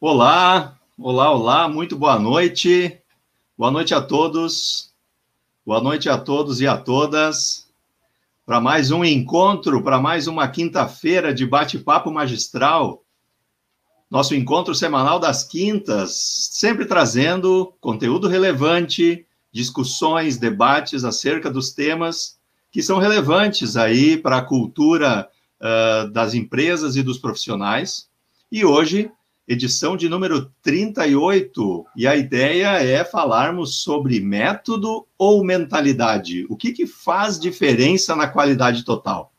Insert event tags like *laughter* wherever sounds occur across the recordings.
Olá, olá, olá, muito boa noite. Boa noite a todos. Boa noite a todos e a todas. Para mais um encontro, para mais uma quinta-feira de bate-papo magistral. Nosso encontro semanal das quintas, sempre trazendo conteúdo relevante, discussões, debates acerca dos temas que são relevantes aí para a cultura uh, das empresas e dos profissionais. E hoje edição de número 38, e a ideia é falarmos sobre método ou mentalidade. O que, que faz diferença na qualidade total?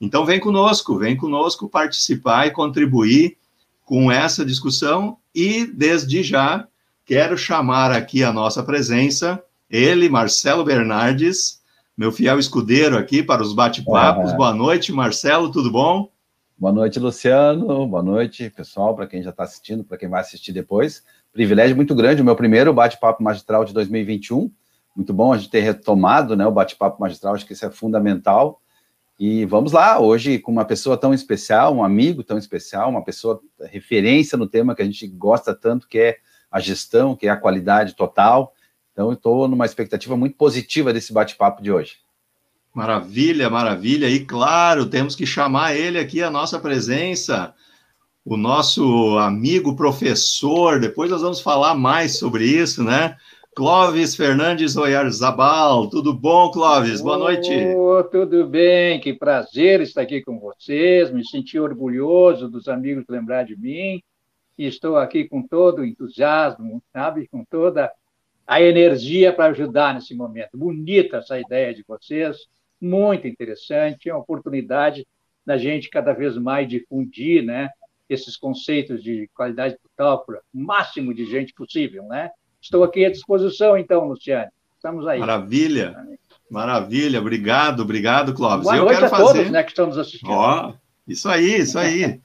Então vem conosco, vem conosco participar e contribuir com essa discussão e desde já quero chamar aqui a nossa presença, ele, Marcelo Bernardes, meu fiel escudeiro aqui para os bate-papos. Boa noite, Marcelo, tudo bom? Boa noite, Luciano. Boa noite, pessoal, para quem já está assistindo, para quem vai assistir depois. Privilégio muito grande, o meu primeiro bate-papo magistral de 2021. Muito bom a gente ter retomado né, o bate-papo magistral, acho que isso é fundamental. E vamos lá, hoje com uma pessoa tão especial, um amigo tão especial, uma pessoa referência no tema que a gente gosta tanto, que é a gestão, que é a qualidade total. Então, eu estou numa expectativa muito positiva desse bate-papo de hoje. Maravilha, maravilha. E claro, temos que chamar ele aqui a nossa presença, o nosso amigo professor. Depois nós vamos falar mais sobre isso, né? Clóvis Fernandes Oyarzabal. Tudo bom, Clóvis? Boa noite. Oh, tudo bem, que prazer estar aqui com vocês. Me senti orgulhoso dos amigos lembrar de mim. E estou aqui com todo o entusiasmo, sabe? Com toda a energia para ajudar nesse momento. Bonita essa ideia de vocês muito interessante, é uma oportunidade da gente cada vez mais difundir né, esses conceitos de qualidade total para o máximo de gente possível. Né? Estou aqui à disposição, então, Luciane. Estamos aí. Maravilha. Maravilha, obrigado, obrigado, Clóvis. Boa eu noite quero a fazer... todos né, que estão nos assistindo. Ó, isso aí, isso aí.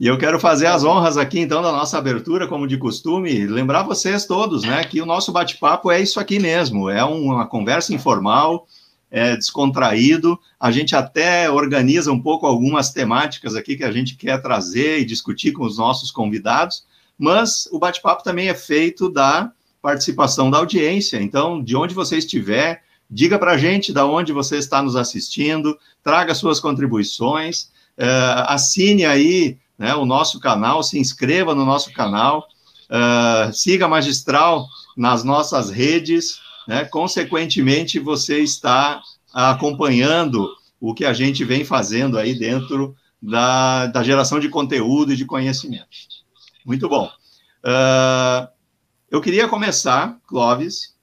e eu quero fazer as honras aqui, então, da nossa abertura, como de costume, lembrar vocês todos, né, que o nosso bate-papo é isso aqui mesmo, é uma conversa informal, é, descontraído. A gente até organiza um pouco algumas temáticas aqui que a gente quer trazer e discutir com os nossos convidados, mas o bate-papo também é feito da participação da audiência. Então, de onde você estiver, diga para a gente de onde você está nos assistindo, traga suas contribuições, é, assine aí né, o nosso canal, se inscreva no nosso canal, é, siga a Magistral nas nossas redes, né? Consequentemente, você está acompanhando o que a gente vem fazendo aí dentro da, da geração de conteúdo e de conhecimento. Muito bom. Uh, eu queria começar, Clóvis,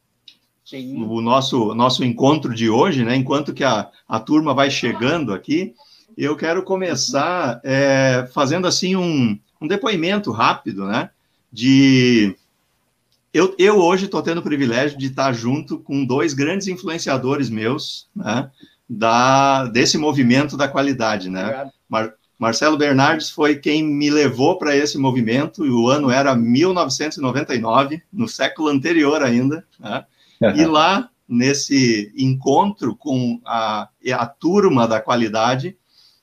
Sim. o nosso, nosso encontro de hoje, né? Enquanto que a, a turma vai chegando aqui, eu quero começar é, fazendo assim um, um depoimento rápido, né? De eu, eu hoje estou tendo o privilégio de estar junto com dois grandes influenciadores meus, né, da, desse movimento da qualidade, né? Mar, Marcelo Bernardes foi quem me levou para esse movimento, e o ano era 1999, no século anterior ainda, né? E lá, nesse encontro com a, a turma da qualidade,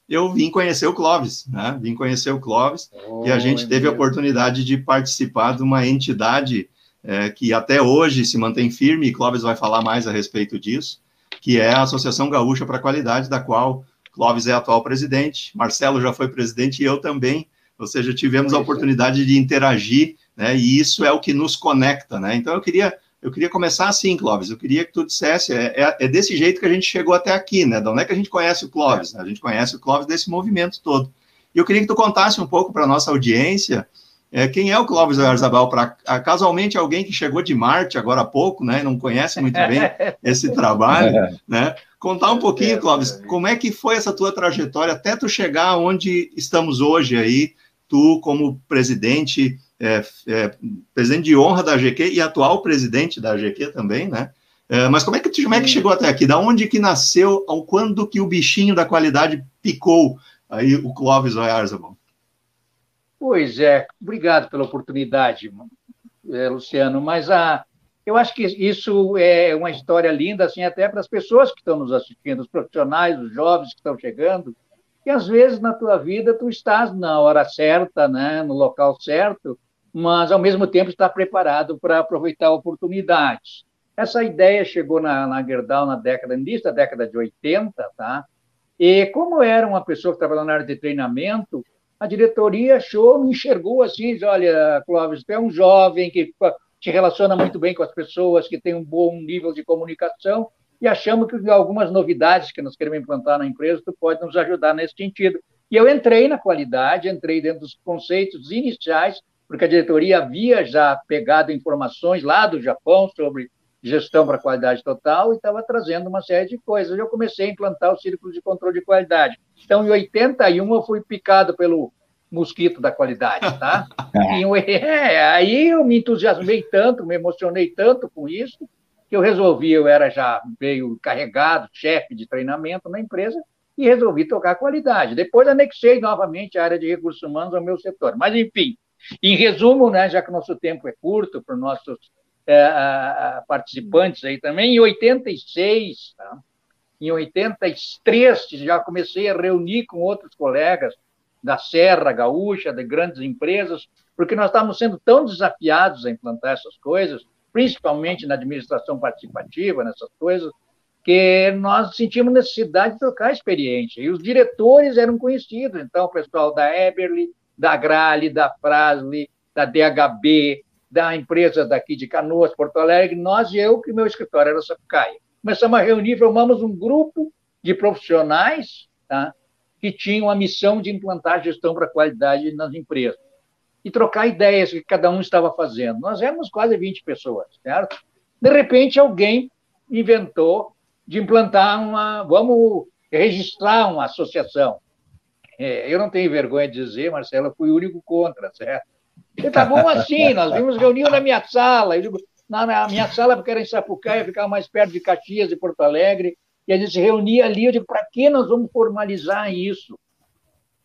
eu vim conhecer o Clóvis, né? Vim conhecer o Clóvis, oh, e a gente teve a oportunidade de participar de uma entidade é, que até hoje se mantém firme, e Clóvis vai falar mais a respeito disso, que é a Associação Gaúcha para a Qualidade, da qual Clóvis é atual presidente, Marcelo já foi presidente e eu também, ou seja, tivemos a oportunidade de interagir, né, e isso é o que nos conecta, né, então eu queria, eu queria começar assim, Clóvis, eu queria que tu dissesse, é, é, é desse jeito que a gente chegou até aqui, né, de onde é que a gente conhece o Clóvis, né? a gente conhece o Clóvis desse movimento todo, e eu queria que tu contasse um pouco para a nossa audiência, é, quem é o Clóvis Arzabal? Para casualmente alguém que chegou de Marte agora há pouco, né? Não conhece muito bem *laughs* esse trabalho, né? Contar um pouquinho, Clóvis, como é que foi essa tua trajetória até tu chegar onde estamos hoje aí, tu como presidente, é, é, presidente de honra da AGQ e atual presidente da AGQ também, né? É, mas como é, que, como é que chegou até aqui? Da onde que nasceu, ao quando que o bichinho da qualidade picou aí o Clóvis Arzabal? Pois é, obrigado pela oportunidade, é, Luciano, mas a, eu acho que isso é uma história linda, assim, até para as pessoas que estão nos assistindo, os profissionais, os jovens que estão chegando, E às vezes na tua vida tu estás na hora certa, né, no local certo, mas ao mesmo tempo está preparado para aproveitar oportunidades. Essa ideia chegou na, na Gerdau na década, início da década de 80, tá? E como era uma pessoa que trabalhava na área de treinamento, a diretoria achou, me enxergou assim, diz, olha, Clóvis, tu é um jovem que se relaciona muito bem com as pessoas, que tem um bom nível de comunicação, e achamos que algumas novidades que nós queremos implantar na empresa, tu pode nos ajudar nesse sentido. E eu entrei na qualidade, entrei dentro dos conceitos iniciais, porque a diretoria havia já pegado informações lá do Japão sobre gestão para qualidade total e estava trazendo uma série de coisas. Eu comecei a implantar o círculo de controle de qualidade. Então, em 81, eu fui picado pelo mosquito da qualidade, tá? *laughs* e, é, aí eu me entusiasmei tanto, me emocionei tanto com isso, que eu resolvi, eu era já meio carregado, chefe de treinamento na empresa, e resolvi tocar qualidade. Depois anexei novamente a área de recursos humanos ao meu setor. Mas, enfim, em resumo, né, já que o nosso tempo é curto para os nossos é, participantes aí também, em 86, tá? em 83, já comecei a reunir com outros colegas da Serra Gaúcha, de grandes empresas, porque nós estávamos sendo tão desafiados a implantar essas coisas, principalmente na administração participativa, nessas coisas, que nós sentimos necessidade de trocar experiência. E os diretores eram conhecidos, então, o pessoal da Eberly, da Grale, da Frasle, da DHB, da empresa daqui de Canoas, Porto Alegre, nós e eu, que meu escritório era Sapucaia. Começamos a reunir, formamos um grupo de profissionais tá, que tinham a missão de implantar gestão para qualidade nas empresas e trocar ideias que cada um estava fazendo. Nós éramos quase 20 pessoas, certo? De repente, alguém inventou de implantar uma. Vamos registrar uma associação. É, eu não tenho vergonha de dizer, Marcelo, eu fui o único contra, certo? E tá bom assim, nós *laughs* vimos reunião na minha sala. Eu digo, na, na minha sala, porque era em Sapucaia, ficava mais perto de Caxias e Porto Alegre, e a gente se reunia ali. Eu digo, para que nós vamos formalizar isso?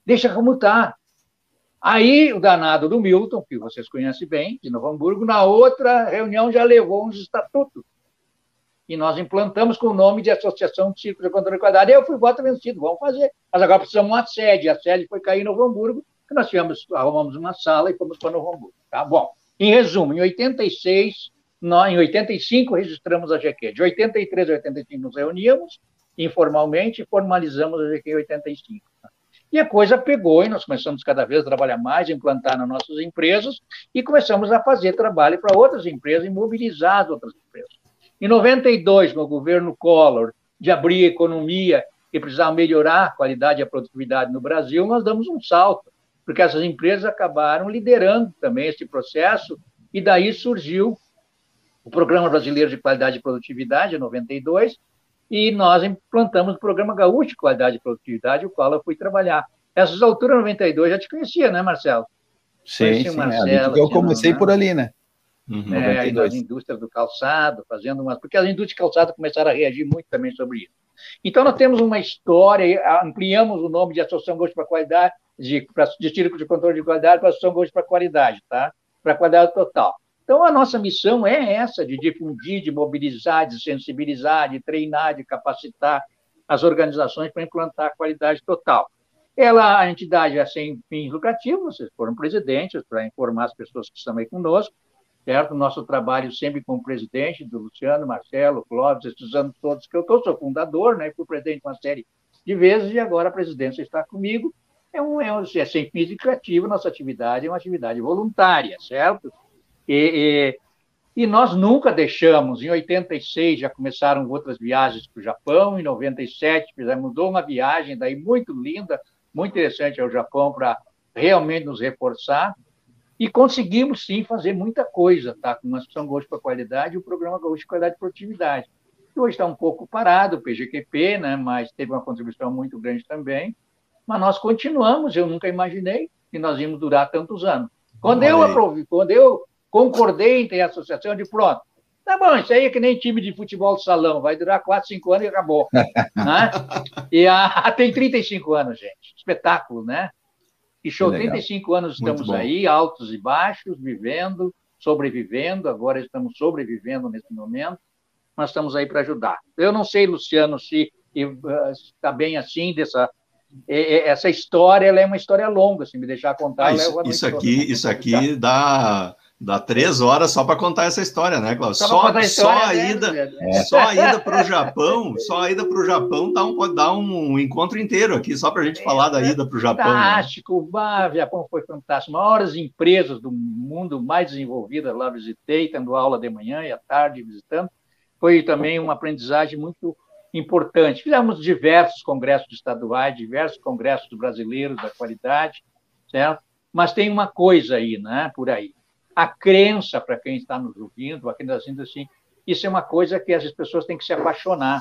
Deixa como está. Aí o danado do Milton, que vocês conhecem bem, de Novo Hamburgo, na outra reunião já levou uns estatutos. E nós implantamos com o nome de Associação de Círculos de Controle Qualidade. E eu fui voto vencido, vamos fazer. Mas agora precisamos de uma sede. A sede foi cair em Novo Hamburgo, que nós tivemos, arrumamos uma sala e fomos para Novo. Tá bom. Em resumo, em 86, nós, em 85 registramos a GQ. De 83 a 85 nos reuníamos informalmente e formalizamos a GQ em 85. E a coisa pegou e nós começamos cada vez a trabalhar mais, implantar nas nossas empresas e começamos a fazer trabalho para outras empresas e mobilizar as outras empresas. Em 92, no governo Collor, de abrir a economia e precisar melhorar a qualidade e a produtividade no Brasil, nós damos um salto porque essas empresas acabaram liderando também esse processo, e daí surgiu o Programa Brasileiro de Qualidade e Produtividade, em 92, e nós implantamos o Programa Gaúcho de Qualidade e Produtividade, o qual eu fui trabalhar. Essas alturas, 92, já te conhecia, né, Marcelo? Sim, sim, Marcelo, é, eu comecei por ali, né? Uhum. É, aí nas indústrias do calçado, fazendo umas. Porque as indústrias de calçado começaram a reagir muito também sobre isso. Então, nós temos uma história, ampliamos o nome de Associação Gosto para Qualidade, de, pra, de Círculo de Controle de Qualidade Associação Gosto para Qualidade, tá? Para qualidade total. Então, a nossa missão é essa, de difundir, de mobilizar, de sensibilizar, de treinar, de capacitar as organizações para implantar a qualidade total. Ela, a entidade é sem fins lucrativos, vocês foram presidentes para informar as pessoas que estão aí conosco, certo? Nosso trabalho sempre com o presidente, do Luciano, Marcelo, Clóvis, esses anos todos que eu estou, sou fundador, né? fui presidente uma série de vezes e agora a presidência está comigo. É, um, é, um, é sem fins lucrativos, nossa atividade é uma atividade voluntária, certo? E, e, e, nós nunca deixamos, em 86 já começaram outras viagens para o Japão, em 97 fizemos uma viagem daí muito linda, muito interessante ao Japão para realmente nos reforçar, e conseguimos, sim, fazer muita coisa, tá? Com a Associação Gaúcho para Qualidade e o Programa Gaúcho de Qualidade e Produtividade. Hoje está um pouco parado, o PGQP, né? mas teve uma contribuição muito grande também. Mas nós continuamos, eu nunca imaginei que nós íamos durar tantos anos. Quando eu aprovei, quando eu concordei em ter a associação, de pronto, tá bom, isso aí é que nem time de futebol de salão, vai durar 4, 5 anos e acabou. *laughs* né? E a, *laughs* tem 35 anos, gente. Espetáculo, né? E show, 35 anos estamos aí, altos e baixos, vivendo, sobrevivendo, agora estamos sobrevivendo nesse momento, mas estamos aí para ajudar. Eu não sei, Luciano, se está bem assim dessa essa história é uma história longa, se me deixar contar. Ah, isso, isso aqui, isso aqui dá Dá três horas só para contar essa história, né, Cláudio? Só, só, a, só a ida, é. só a ida para o Japão, só a ida para o Japão dá um, dá um encontro inteiro aqui, só para a gente é, falar da ida para o Japão. Né? Fantástico, né? o Japão foi fantástico. Maiores empresas do mundo mais desenvolvidas lá visitei, tendo aula de manhã e à tarde visitando. Foi também uma aprendizagem muito importante. Fizemos diversos congressos estaduais, diversos congressos brasileiros da qualidade, certo? Mas tem uma coisa aí, né, por aí a crença para quem está nos ouvindo, aqui nas assim, isso é uma coisa que as pessoas têm que se apaixonar.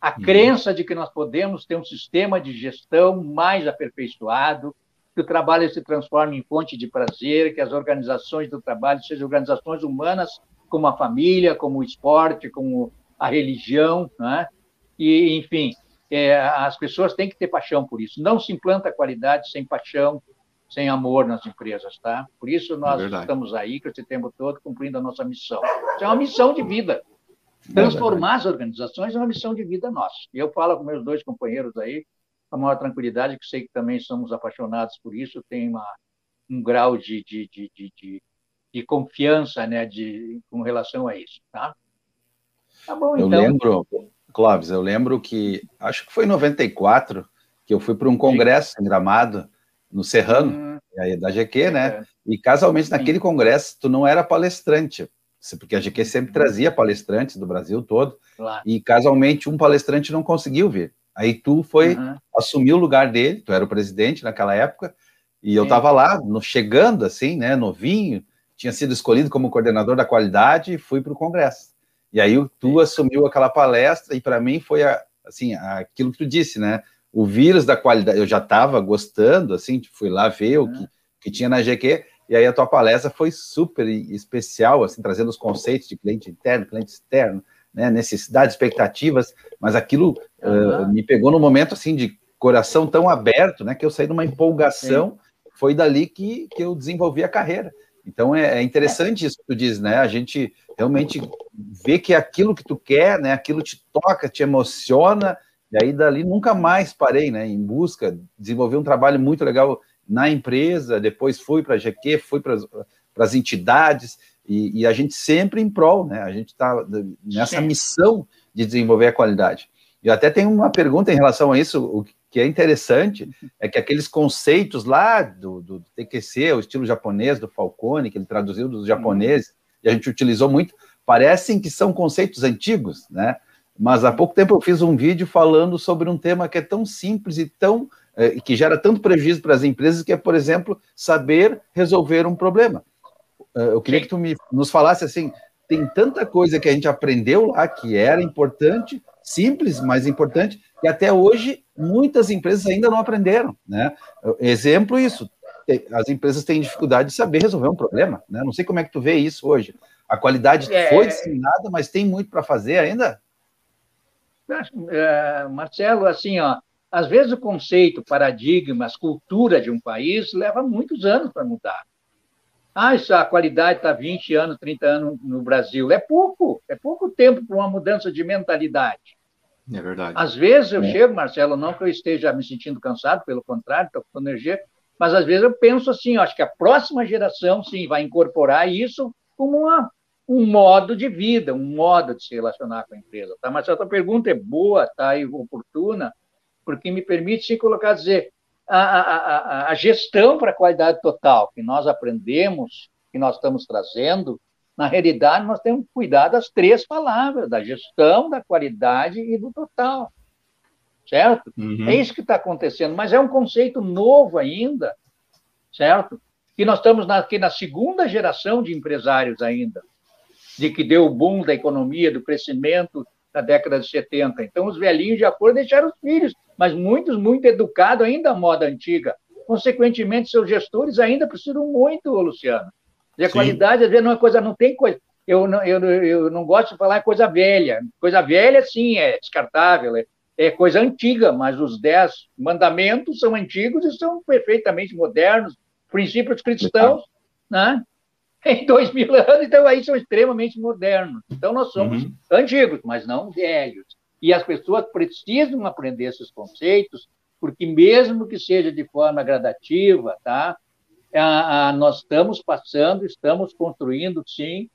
A uhum. crença de que nós podemos ter um sistema de gestão mais aperfeiçoado, que o trabalho se transforme em fonte de prazer, que as organizações do trabalho sejam organizações humanas, como a família, como o esporte, como a religião, né? e, enfim, é, as pessoas têm que ter paixão por isso. Não se implanta qualidade sem paixão, sem amor nas empresas, tá? Por isso nós é estamos aí, com esse tempo todo, cumprindo a nossa missão. Isso é uma missão de vida. É Transformar é as organizações é uma missão de vida nossa. E eu falo com meus dois companheiros aí, com a maior tranquilidade, que sei que também somos apaixonados por isso, tem uma, um grau de, de, de, de, de confiança né, de, com relação a isso, tá? Tá bom, então. Eu lembro, Clóvis, eu lembro que, acho que foi em 94, que eu fui para um congresso Sim. em Gramado, no Serrano, hum. aí da GQ, né? É. E casualmente naquele congresso tu não era palestrante, porque a GQ sempre uhum. trazia palestrantes do Brasil todo, claro. e casualmente um palestrante não conseguiu vir. Aí tu foi uhum. assumir o lugar dele, tu era o presidente naquela época, e Sim. eu estava lá, no, chegando assim, né, novinho, tinha sido escolhido como coordenador da qualidade e fui para o congresso. E aí tu assumiu aquela palestra e para mim foi a, assim, aquilo que tu disse, né? o vírus da qualidade, eu já estava gostando, assim, fui lá ver o que, que tinha na GQ, e aí a tua palestra foi super especial, assim, trazendo os conceitos de cliente interno, cliente externo, né, necessidades, expectativas, mas aquilo uhum. uh, me pegou no momento, assim, de coração tão aberto, né, que eu saí de uma empolgação, Sim. foi dali que, que eu desenvolvi a carreira. Então é, é interessante isso que tu diz, né, a gente realmente vê que aquilo que tu quer, né, aquilo te toca, te emociona, e aí dali nunca mais parei, né? Em busca, desenvolvi um trabalho muito legal na empresa, depois fui para a GQ, fui para as entidades, e, e, a gente sempre em prol, né? A gente está nessa missão de desenvolver a qualidade. E até tem uma pergunta em relação a isso, o que é interessante é que aqueles conceitos lá do, do TQC, o estilo japonês do Falcone, que ele traduziu dos japoneses, e a gente utilizou muito, parecem que são conceitos antigos, né? Mas há pouco tempo eu fiz um vídeo falando sobre um tema que é tão simples e tão é, que gera tanto prejuízo para as empresas, que é, por exemplo, saber resolver um problema. Eh, eu queria que tu me, nos falasse assim, tem tanta coisa que a gente aprendeu lá que era importante, simples, mas importante, que até hoje muitas empresas ainda não aprenderam, né? Exemplo isso, as empresas têm dificuldade de saber resolver um problema, né? Não sei como é que tu vê isso hoje. A qualidade é... foi disseminada, mas tem muito para fazer ainda? É, Marcelo, assim, ó, às vezes o conceito, paradigmas, cultura de um país leva muitos anos para mudar. Ah, isso, a qualidade está 20 anos, 30 anos no Brasil. É pouco, é pouco tempo para uma mudança de mentalidade. É verdade. Às vezes eu é. chego, Marcelo, não que eu esteja me sentindo cansado, pelo contrário, estou com energia, mas às vezes eu penso assim, acho que a próxima geração, sim, vai incorporar isso como uma um modo de vida, um modo de se relacionar com a empresa. Tá? Mas a tua pergunta é boa, tá? e oportuna, porque me permite se colocar, dizer, a, a, a, gestão para a qualidade total que nós aprendemos, que nós estamos trazendo, na realidade, nós temos que cuidar das três palavras, da gestão, da qualidade e do total. Certo? Uhum. É isso que está acontecendo, mas é um conceito novo ainda, certo? Que nós estamos na, aqui na segunda geração de empresários ainda de que deu o boom da economia, do crescimento na década de 70. Então, os velhinhos já foram deixar os filhos, mas muitos muito educados ainda à moda antiga. Consequentemente, seus gestores ainda precisam muito, Luciano. E a Sim. qualidade, às vezes, não é coisa, não tem coisa. Eu não, eu, eu não gosto de falar coisa velha. Coisa velha, sim, é descartável, é, é coisa antiga, mas os dez mandamentos são antigos e são perfeitamente modernos, princípios cristãos, né? Em dois mil anos, então aí são extremamente modernos. Então nós somos uhum. antigos, mas não velhos. E as pessoas precisam aprender esses conceitos, porque mesmo que seja de forma gradativa, tá? A, a, nós estamos passando, estamos construindo, sim,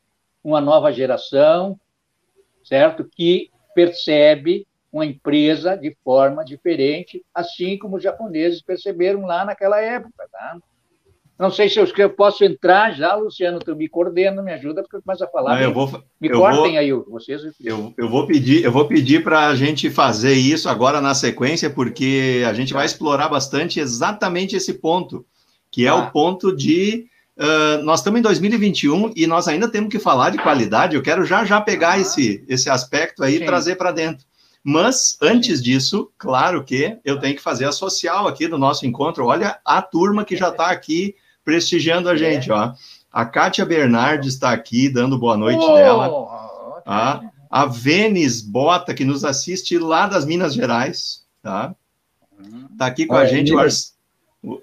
uma nova geração, certo? Que percebe uma empresa de forma diferente, assim como os japoneses perceberam lá naquela época, tá? Não sei se eu, eu posso entrar já, Luciano, tu me coordena, me ajuda, porque eu começo a falar. Não, eu vou, me eu cortem vou, aí, vocês. Eu, eu vou pedir, eu vou pedir para a gente fazer isso agora na sequência, porque a gente vai explorar bastante exatamente esse ponto, que é ah. o ponto de Uh, nós estamos em 2021 e nós ainda temos que falar de qualidade. Eu quero já já pegar ah. esse, esse aspecto aí e trazer para dentro. Mas, antes disso, claro que eu tenho que fazer a social aqui do nosso encontro. Olha a turma que já está aqui prestigiando a gente, é. ó. A Kátia Bernardes está aqui, dando boa noite oh, dela. Tá? A Vênis Bota, que nos assiste lá das Minas Gerais, tá? Está aqui com a gente o, Ar,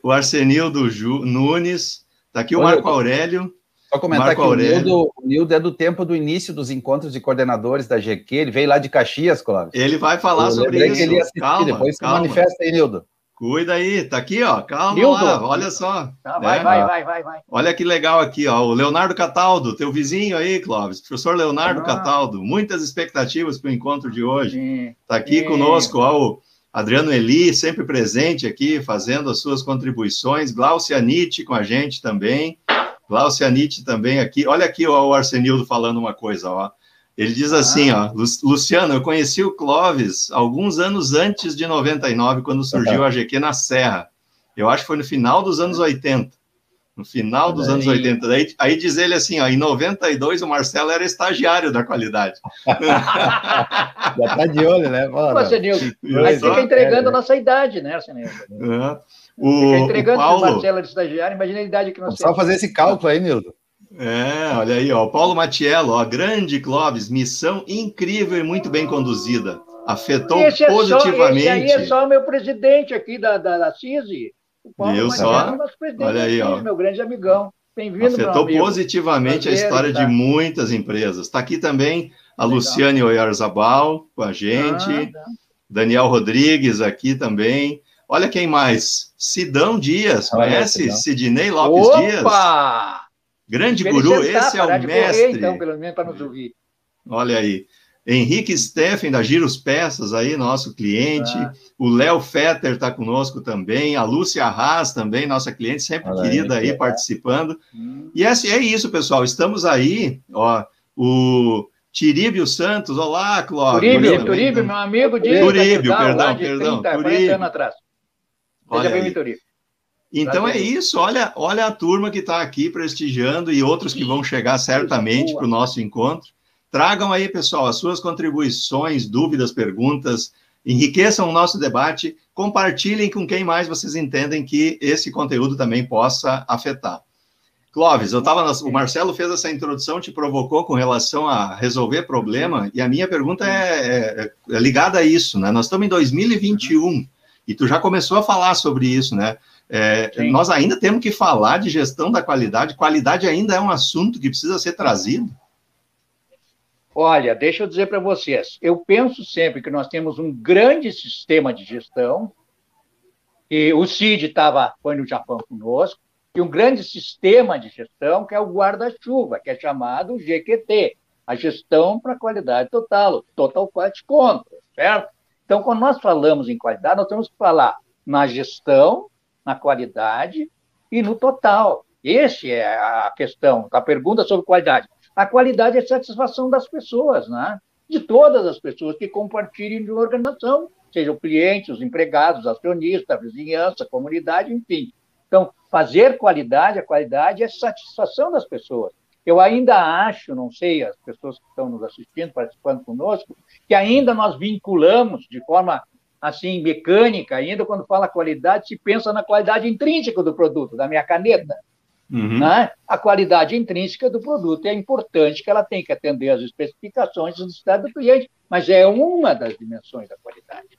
o Arsenildo Ju, Nunes, está aqui o Marco Aurélio. Só comentar Marco que Aurélio. o Nildo, o Nildo é do tempo do início dos encontros de coordenadores da GQ, ele veio lá de Caxias, Cláudio. Ele vai falar Eu sobre isso. Ele calma, depois calma. se manifesta aí, Nildo. Cuida aí, tá aqui, ó. Calma lá, olha só. Tá, vai, é, vai, vai, vai, vai. Olha que legal aqui, ó. O Leonardo Cataldo, teu vizinho aí, Clóvis. Professor Leonardo ah. Cataldo. Muitas expectativas para o encontro de hoje. Sim. Tá aqui Sim. conosco, ó, o Adriano Eli, sempre presente aqui, fazendo as suas contribuições. Glaucia Nietzsche com a gente também. Glaucia Nietzsche também aqui. Olha aqui ó, o Arsenildo falando uma coisa, ó. Ele diz assim, ah. ó, Luciano, eu conheci o Clóvis alguns anos antes de 99, quando surgiu a GQ na Serra. Eu acho que foi no final dos anos 80. No final dos anos 80. Aí, aí diz ele assim, ó, em 92 o Marcelo era estagiário da qualidade. *laughs* Já tá de olho, né? Nossa, Nilton, aí fica entregando a nossa idade, né, Arsenildo? É. O, fica entregando o Paulo... o Marcelo de estagiário, imagina a idade que nós temos. Só fazer esse cálculo aí, Nildo. É, olha aí, ó, Paulo Matiello, ó, grande Clóvis, missão incrível e muito bem conduzida. Afetou esse é positivamente. Só, esse aí é só o meu presidente aqui da, da, da CISI. O Paulo Viu só? É olha aí, ó. meu grande amigão. Bem-vindo, Afetou positivamente Prazer, a história tá. de muitas empresas. Está aqui também a Legal. Luciane Oyarzabal com a gente. Ah, tá. Daniel Rodrigues aqui também. Olha quem mais. Sidão Dias, conhece? Sidney Lopes Opa! Dias. Grande guru, esse é o mestre. Correr, então, pelo menos para nos ouvir. Olha aí. Henrique Steffen, da Giros Peças, aí, nosso cliente. Ah. O Léo Fetter está conosco também. A Lúcia Arras também, nossa cliente, sempre Olha querida aí, aí participando. Hum. E é, é isso, pessoal. Estamos aí, ó. O Tiríbio Santos, olá, Cláudio. Turíbio, Turíbio, meu amigo de Turíbio, perdão, perdão. 30, Turíbio. anos atrás. Seja bem-vindo, Turíbio. Então é isso, olha, olha a turma que está aqui prestigiando e outros que vão chegar certamente para o nosso encontro. Tragam aí, pessoal, as suas contribuições, dúvidas, perguntas, enriqueçam o nosso debate, compartilhem com quem mais vocês entendem que esse conteúdo também possa afetar. Clóvis, eu estava. O Marcelo fez essa introdução, te provocou com relação a resolver problema, e a minha pergunta é, é, é ligada a isso, né? Nós estamos em 2021 e tu já começou a falar sobre isso, né? É, nós ainda temos que falar de gestão da qualidade. Qualidade ainda é um assunto que precisa ser trazido. Olha, deixa eu dizer para vocês, eu penso sempre que nós temos um grande sistema de gestão, e o CID estava, foi no Japão conosco, e um grande sistema de gestão que é o guarda-chuva, que é chamado GQT, a gestão para qualidade total, Total Quality Control, certo? Então, quando nós falamos em qualidade, nós temos que falar na gestão, na qualidade e no total. Essa é a questão, a pergunta sobre qualidade. A qualidade é a satisfação das pessoas, né? de todas as pessoas que compartilhem de uma organização, sejam clientes, os empregados, os acionistas, vizinhança, comunidade, enfim. Então, fazer qualidade, a qualidade é satisfação das pessoas. Eu ainda acho, não sei, as pessoas que estão nos assistindo, participando conosco, que ainda nós vinculamos de forma assim, mecânica, ainda quando fala qualidade, se pensa na qualidade intrínseca do produto, da minha caneta. Uhum. Né? A qualidade intrínseca do produto é importante que ela tem que atender às especificações do estado do cliente, mas é uma das dimensões da qualidade.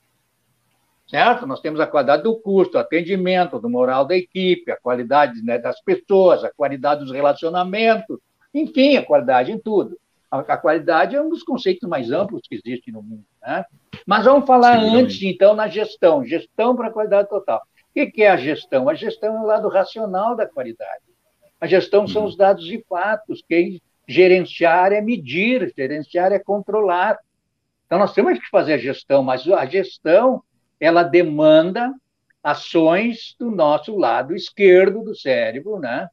Certo? Nós temos a qualidade do custo, do atendimento, do moral da equipe, a qualidade né, das pessoas, a qualidade dos relacionamentos, enfim, a qualidade em tudo. A, a, qualidade é um dos conceitos mais amplos que existe no mundo. Né? Mas vamos falar Sim, antes, então, na gestão. Gestão para a qualidade total. O que é a gestão? A gestão é o lado racional da qualidade. A gestão são os dados e fatos. Quem gerenciar é medir, gerenciar é controlar. Então, nós temos que fazer a gestão, mas a gestão ela demanda ações do nosso lado esquerdo do cérebro, né?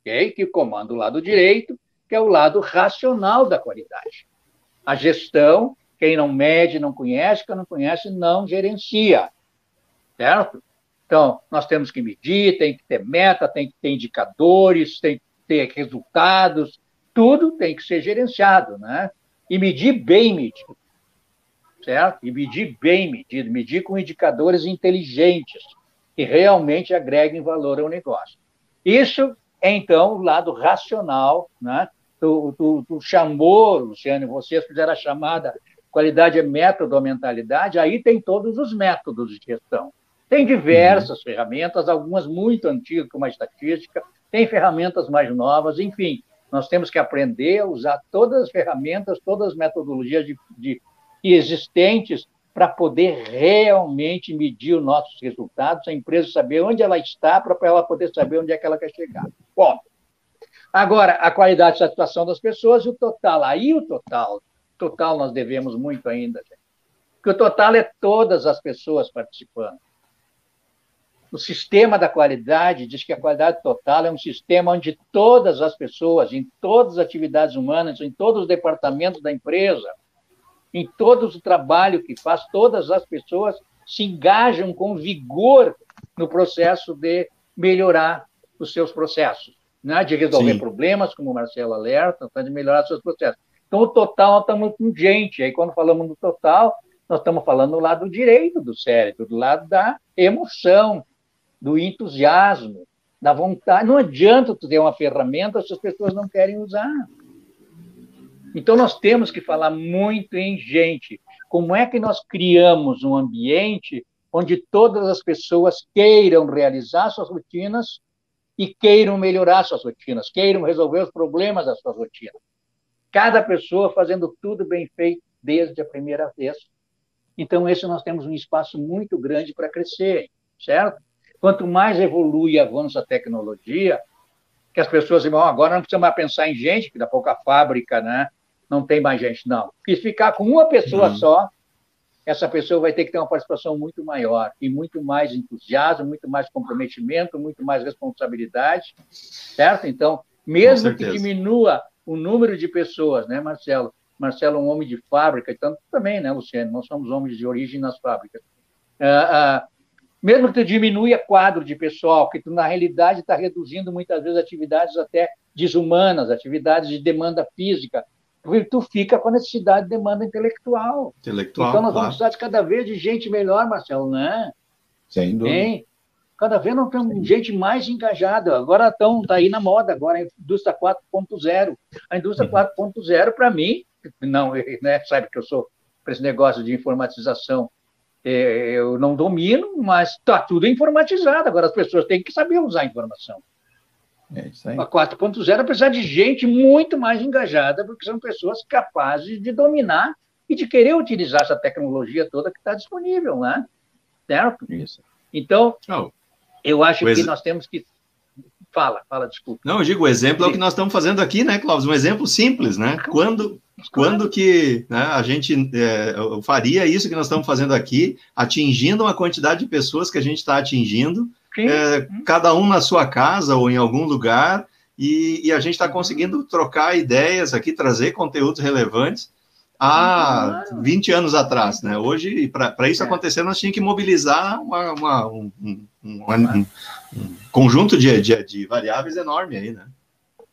Okay? que comanda o lado direito, que é o lado racional da qualidade. A gestão, quem não mede, não conhece, quem não conhece, não gerencia. Certo? Então, nós temos que medir, tem que ter meta, tem que ter indicadores, tem que ter resultados, tudo tem que ser gerenciado, né? E medir bem medido certo? E medir bem medido, medir com indicadores inteligentes, que realmente agreguem valor ao negócio. Isso é, então, o lado racional, né? Tu, tu, tu chamou, Luciano, vocês fizeram a chamada qualidade é método ou mentalidade, aí tem todos os métodos de gestão. Tem diversas uhum. ferramentas, algumas muito antigas, como a estatística, tem ferramentas mais novas, enfim, nós temos que aprender a usar todas as ferramentas, todas as metodologias de, de existentes para poder realmente medir os nossos resultados, a empresa saber onde ela está, para ela poder saber onde é que ela quer chegar. Bom, agora, a qualidade de satisfação das pessoas e o total. Aí o total, total nós devemos muito ainda. Porque o total é todas as pessoas participando. O sistema da qualidade diz que a qualidade total é um sistema onde todas as pessoas, em todas as atividades humanas, em todos os departamentos da empresa, em todo o trabalho que faz, todas as pessoas se engajam com vigor no processo de melhorar os seus processos, né? de resolver Sim. problemas, como o Marcelo alerta, de melhorar seus processos. Então, o total, nós estamos com gente. Aí, quando falamos no total, nós estamos falando do lado direito do cérebro, do lado da emoção, do entusiasmo, da vontade. Não adianta tu ter uma ferramenta se as pessoas não querem usar. Então, nós temos que falar muito em gente. Como é que nós criamos um ambiente onde todas as pessoas queiram realizar suas rotinas e queiram melhorar suas rotinas, queiram resolver os problemas das suas rotinas. Cada pessoa fazendo tudo bem feito desde a primeira vez. Então, esse nós temos um espaço muito grande para crescer, certo? Quanto mais evolui e avança a tecnologia, que as pessoas dizem, agora não precisa mais pensar em gente, que dá pouca fábrica, né? não tem mais gente, não. E ficar com uma pessoa uhum. só, essa pessoa vai ter que ter uma participação muito maior e muito mais entusiasmo, muito mais comprometimento, muito mais responsabilidade, certo? Então, mesmo que diminua o número de pessoas, né, Marcelo? Marcelo é um homem de fábrica, tanto também, né, Luciano? Nós somos homens de origem nas fábricas. Ah, ah, mesmo que tu diminua quadro de pessoal, que tu, na realidade, está reduzindo muitas vezes atividades até desumanas, atividades de demanda física, porque tu fica com a necessidade de demanda intelectual. Intelectual. Então nós vamos precisar de cada vez de gente melhor, Marcelo, né? Sem dúvida. Hein? Cada vez nós temos gente mais engajada. Agora estão tá aí na moda agora a indústria 4.0. A indústria uhum. 4.0 para mim, não, *laughs* né, sabe que eu sou para esse negócio de informatização, é, eu não domino, mas está tudo informatizado. Agora as pessoas têm que saber usar a informação. É isso aí. A 4.0 precisa de gente muito mais engajada, porque são pessoas capazes de dominar e de querer utilizar essa tecnologia toda que está disponível, né? Certo? Isso. Então, oh. eu acho pois... que nós temos que. Fala, fala, desculpa. Não, eu digo, o exemplo Sim. é o que nós estamos fazendo aqui, né, Cláudio? Um exemplo simples, né? Quando, quando que né, a gente é, faria isso que nós estamos fazendo aqui, atingindo uma quantidade de pessoas que a gente está atingindo, é, cada um na sua casa ou em algum lugar, e, e a gente está conseguindo trocar ideias aqui, trazer conteúdos relevantes há claro. 20 anos atrás, né? Hoje, para isso é. acontecer, nós tínhamos que mobilizar uma, uma, um, um, um, um, conjunto de, de, de, variáveis enorme aí, né?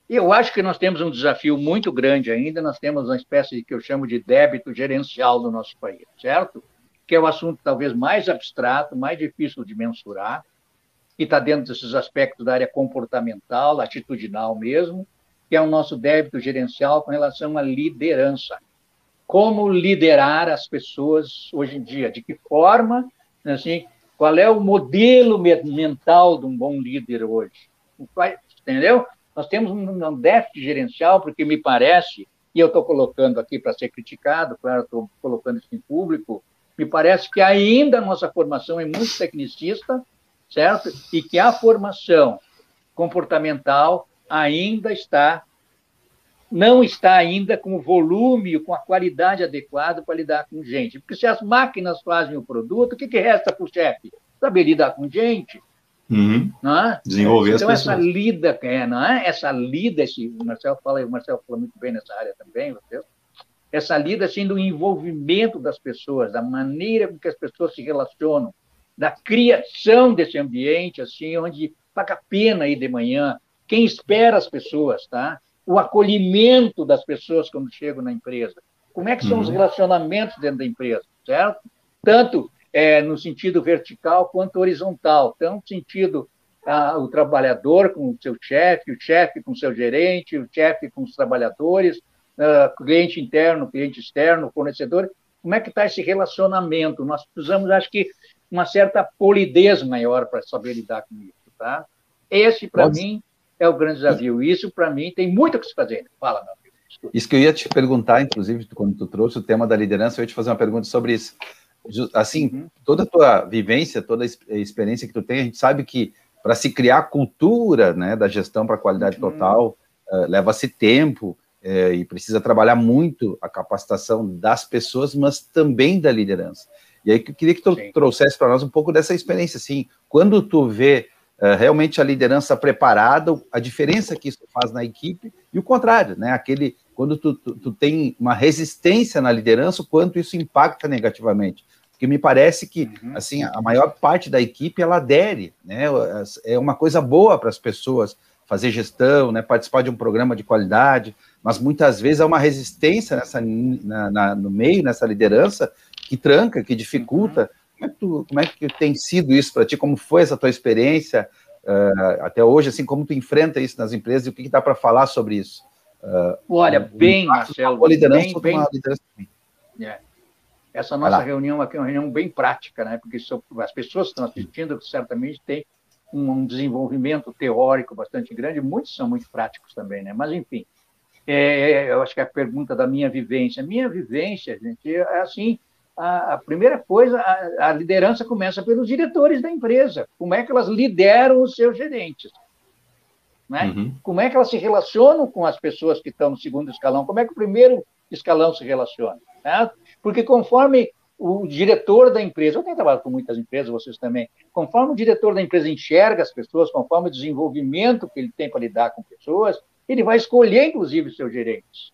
Eu acho que nós temos um desafio muito grande ainda, nós temos uma espécie de, que eu chamo de débito gerencial do nosso país, certo? Que é o assunto talvez mais abstrato, mais difícil de mensurar, que está dentro desses aspectos da área comportamental, atitudinal mesmo, que é o nosso débito gerencial com relação à liderança. Como liderar as pessoas hoje em dia? De que forma? Assim, qual é o modelo mental de um bom líder hoje? Entendeu? Nós temos um déficit gerencial, porque me parece, e eu estou colocando aqui para ser criticado, claro, estou colocando isso em público, me parece que ainda a nossa formação é muito tecnicista, certo? E que a formação comportamental ainda está não está ainda com o volume, com a qualidade adequada para lidar com gente. Porque se as máquinas fazem o produto, o que, que resta para o chefe? Saber lidar com gente. Uhum. É? Desenvolver então, as pessoas. essa lida, é, não é? essa lida, esse, o Marcelo fala, o Marcelo fala muito bem nessa área também, você, essa lida assim, do envolvimento das pessoas, da maneira com que as pessoas se relacionam, da criação desse ambiente, assim, onde paga a pena ir de manhã, quem espera as pessoas, tá? o acolhimento das pessoas quando chegam na empresa. Como é que são uhum. os relacionamentos dentro da empresa, certo? Tanto é, no sentido vertical quanto horizontal, tanto no sentido ah, o trabalhador com o seu chefe, o chefe com o seu gerente, o chefe com os trabalhadores, ah, cliente interno, cliente externo, fornecedor. Como é que está esse relacionamento? Nós precisamos, acho que, uma certa polidez maior para saber lidar com isso, tá? Esse, para mim, é o grande desafio. Isso, para mim, tem muito o que se fazer. Fala, meu amigo. Isso que eu ia te perguntar, inclusive, quando tu trouxe o tema da liderança, eu ia te fazer uma pergunta sobre isso. Assim, uhum. toda a tua vivência, toda a experiência que tu tem, a gente sabe que para se criar a cultura né, da gestão para a qualidade uhum. total, uh, leva-se tempo uh, e precisa trabalhar muito a capacitação das pessoas, mas também da liderança. E aí eu queria que tu Sim. trouxesse para nós um pouco dessa experiência, assim, quando tu vê é, realmente a liderança preparada, a diferença que isso faz na equipe, e o contrário, né? Aquele, quando tu, tu, tu tem uma resistência na liderança, o quanto isso impacta negativamente. Porque me parece que, uhum. assim, a maior parte da equipe, ela adere, né? É uma coisa boa para as pessoas fazer gestão, né? Participar de um programa de qualidade, mas muitas vezes há uma resistência nessa, na, na, no meio, nessa liderança, que tranca, que dificulta, uhum como é que, tu, como é que tem sido isso para ti? Como foi essa tua experiência uh, até hoje? Assim, como tu enfrenta isso nas empresas e o que, que dá para falar sobre isso? Uh, Olha, bem, Marcelo, liderança bem, bem, liderança é. Essa nossa reunião aqui é uma reunião bem prática, né? Porque as pessoas que estão assistindo certamente têm um, um desenvolvimento teórico bastante grande, muitos são muito práticos também, né? Mas, enfim, é, eu acho que é a pergunta da minha vivência. Minha vivência, gente, é assim, a, a primeira coisa, a, a, liderança começa pelos diretores da empresa. Como é que elas lideram os seus gerentes? Né? Uhum. Como é que elas se relacionam com as pessoas que estão no segundo escalão? Como é que o primeiro escalão se relaciona? Né? Porque conforme o diretor da empresa, eu tenho trabalhado com muitas empresas, vocês também, conforme o diretor da empresa enxerga as pessoas, conforme o desenvolvimento que ele tem para lidar com pessoas, ele vai escolher, inclusive, os seus gerentes.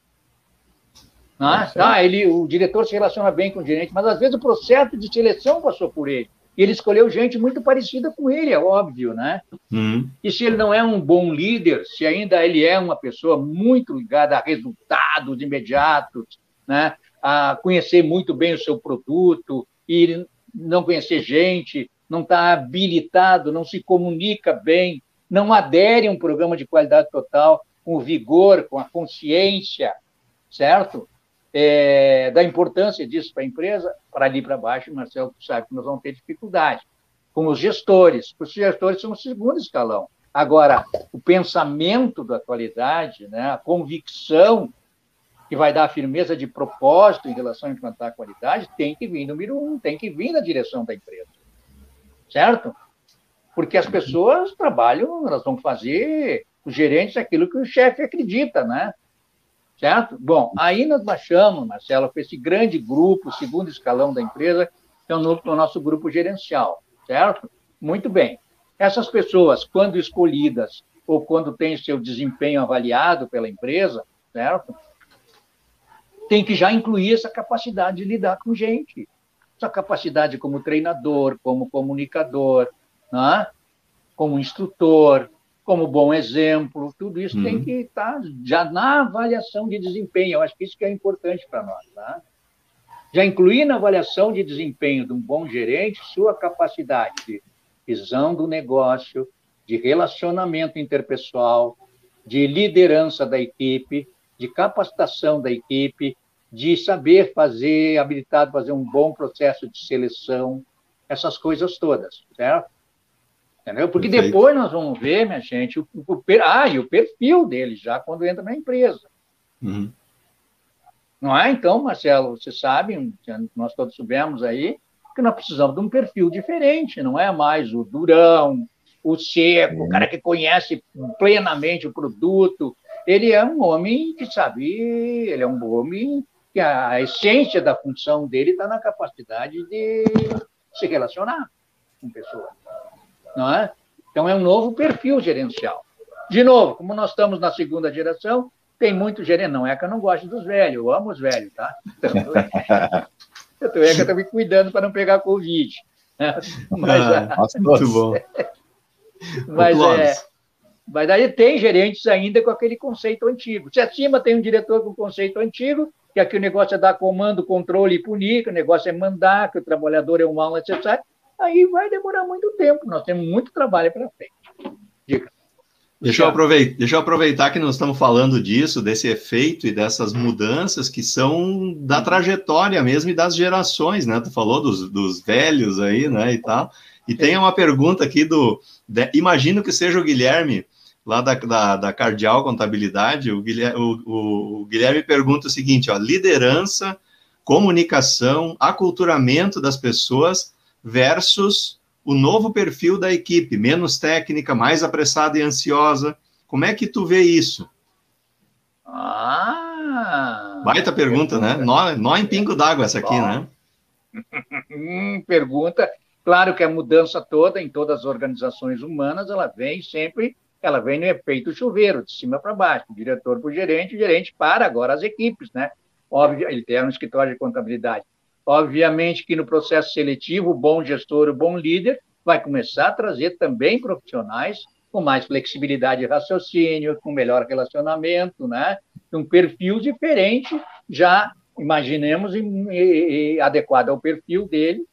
Ah, tá, ele, o diretor se relaciona bem com o gerente, mas às vezes o processo de seleção passou por ele. E ele escolheu gente muito parecida com ele, é óbvio, né? Uhum. E se ele não é um bom líder, se ainda ele é uma pessoa muito ligada a resultados imediatos, né? a conhecer muito bem o seu produto e não conhecer gente, não está habilitado, não se comunica bem, não adere a um programa de qualidade total com vigor, com a consciência, certo? É, da importância disso para a empresa, para ali para baixo, Marcelo sabe que nós vamos ter dificuldade. Com os gestores, os gestores são o segundo escalão. Agora, o pensamento da atualidade, né, a convicção que vai dar a firmeza de propósito em relação a implantar a qualidade, tem que vir número um, tem que vir na direção da empresa. Certo? Porque as pessoas trabalham, elas vão fazer, os gerentes, aquilo que o chefe acredita, né? Certo? Bom, aí nós baixamos, Marcelo, para esse grande grupo, segundo escalão da empresa, que é o nosso grupo gerencial, certo? Muito bem. Essas pessoas, quando escolhidas ou quando têm seu desempenho avaliado pela empresa, certo? Tem que já incluir essa capacidade de lidar com gente. Essa capacidade como treinador, como comunicador, né? como instrutor, como bom exemplo, tudo isso uhum. tem que estar tá já na avaliação de desempenho. Eu acho que isso que é importante para nós. Tá? Já incluir na avaliação de desempenho de um bom gerente sua capacidade de visão do negócio, de relacionamento interpessoal, de liderança da equipe, de capacitação da equipe, de saber fazer, habilitado fazer um bom processo de seleção, essas coisas todas, certo? Entendeu? Porque Perfeito. depois nós vamos ver, minha gente, o, o, ah, e o perfil dele já quando entra na empresa. Uhum. Não é? Então, Marcelo, você sabe, nós todos soubemos aí, que nós precisamos de um perfil diferente, não é mais o durão, o seco, o cara que conhece plenamente o produto. Ele é um homem que sabe, ele é um homem que a essência da função dele está na capacidade de se relacionar com pessoas. Não é? Então, é um novo perfil gerencial. De novo, como nós estamos na segunda geração, tem muito gerente. Não é que eu não gosto dos velhos, eu amo os velhos, tá? Então, é, eu é que eu estou me cuidando para não pegar Covid. Né? Mas, ah, nossa, muito bom. *laughs* mas, é, mas daí tem gerentes ainda com aquele conceito antigo. Se acima tem um diretor com conceito antigo, que aqui o negócio é dar comando, controle e punir, que o negócio é mandar, que o trabalhador é um mal necessário, aí vai demorar muito tempo. Nós temos muito trabalho para frente. Dica. Deixa eu, aproveitar, deixa eu aproveitar que nós estamos falando disso, desse efeito e dessas mudanças que são da trajetória mesmo e das gerações, né? Tu falou dos, dos velhos aí, né, e tal. E tem uma pergunta aqui do... De, imagino que seja o Guilherme, lá da, da, da Cardial Contabilidade, o Guilherme, o, o Guilherme pergunta o seguinte, ó, liderança, comunicação, aculturamento das pessoas versus o novo perfil da equipe, menos técnica, mais apressada e ansiosa. Como é que tu vê isso? Ah! Baita pergunta, né? Nó, nó em pingo d'água essa aqui, né? *laughs* Hum, pergunta. Claro que a mudança toda em todas as organizações humanas, ela vem sempre, ela vem no efeito chuveiro, de cima para baixo, diretor para o gerente, gerente para agora as equipes, né? Óbvio, ele tem um escritório de contabilidade. Obviamente que no processo seletivo, o bom gestor, o bom líder, vai começar a trazer também profissionais com mais flexibilidade de raciocínio, com melhor relacionamento, né? um perfil diferente, já imaginemos adequado ao perfil dele.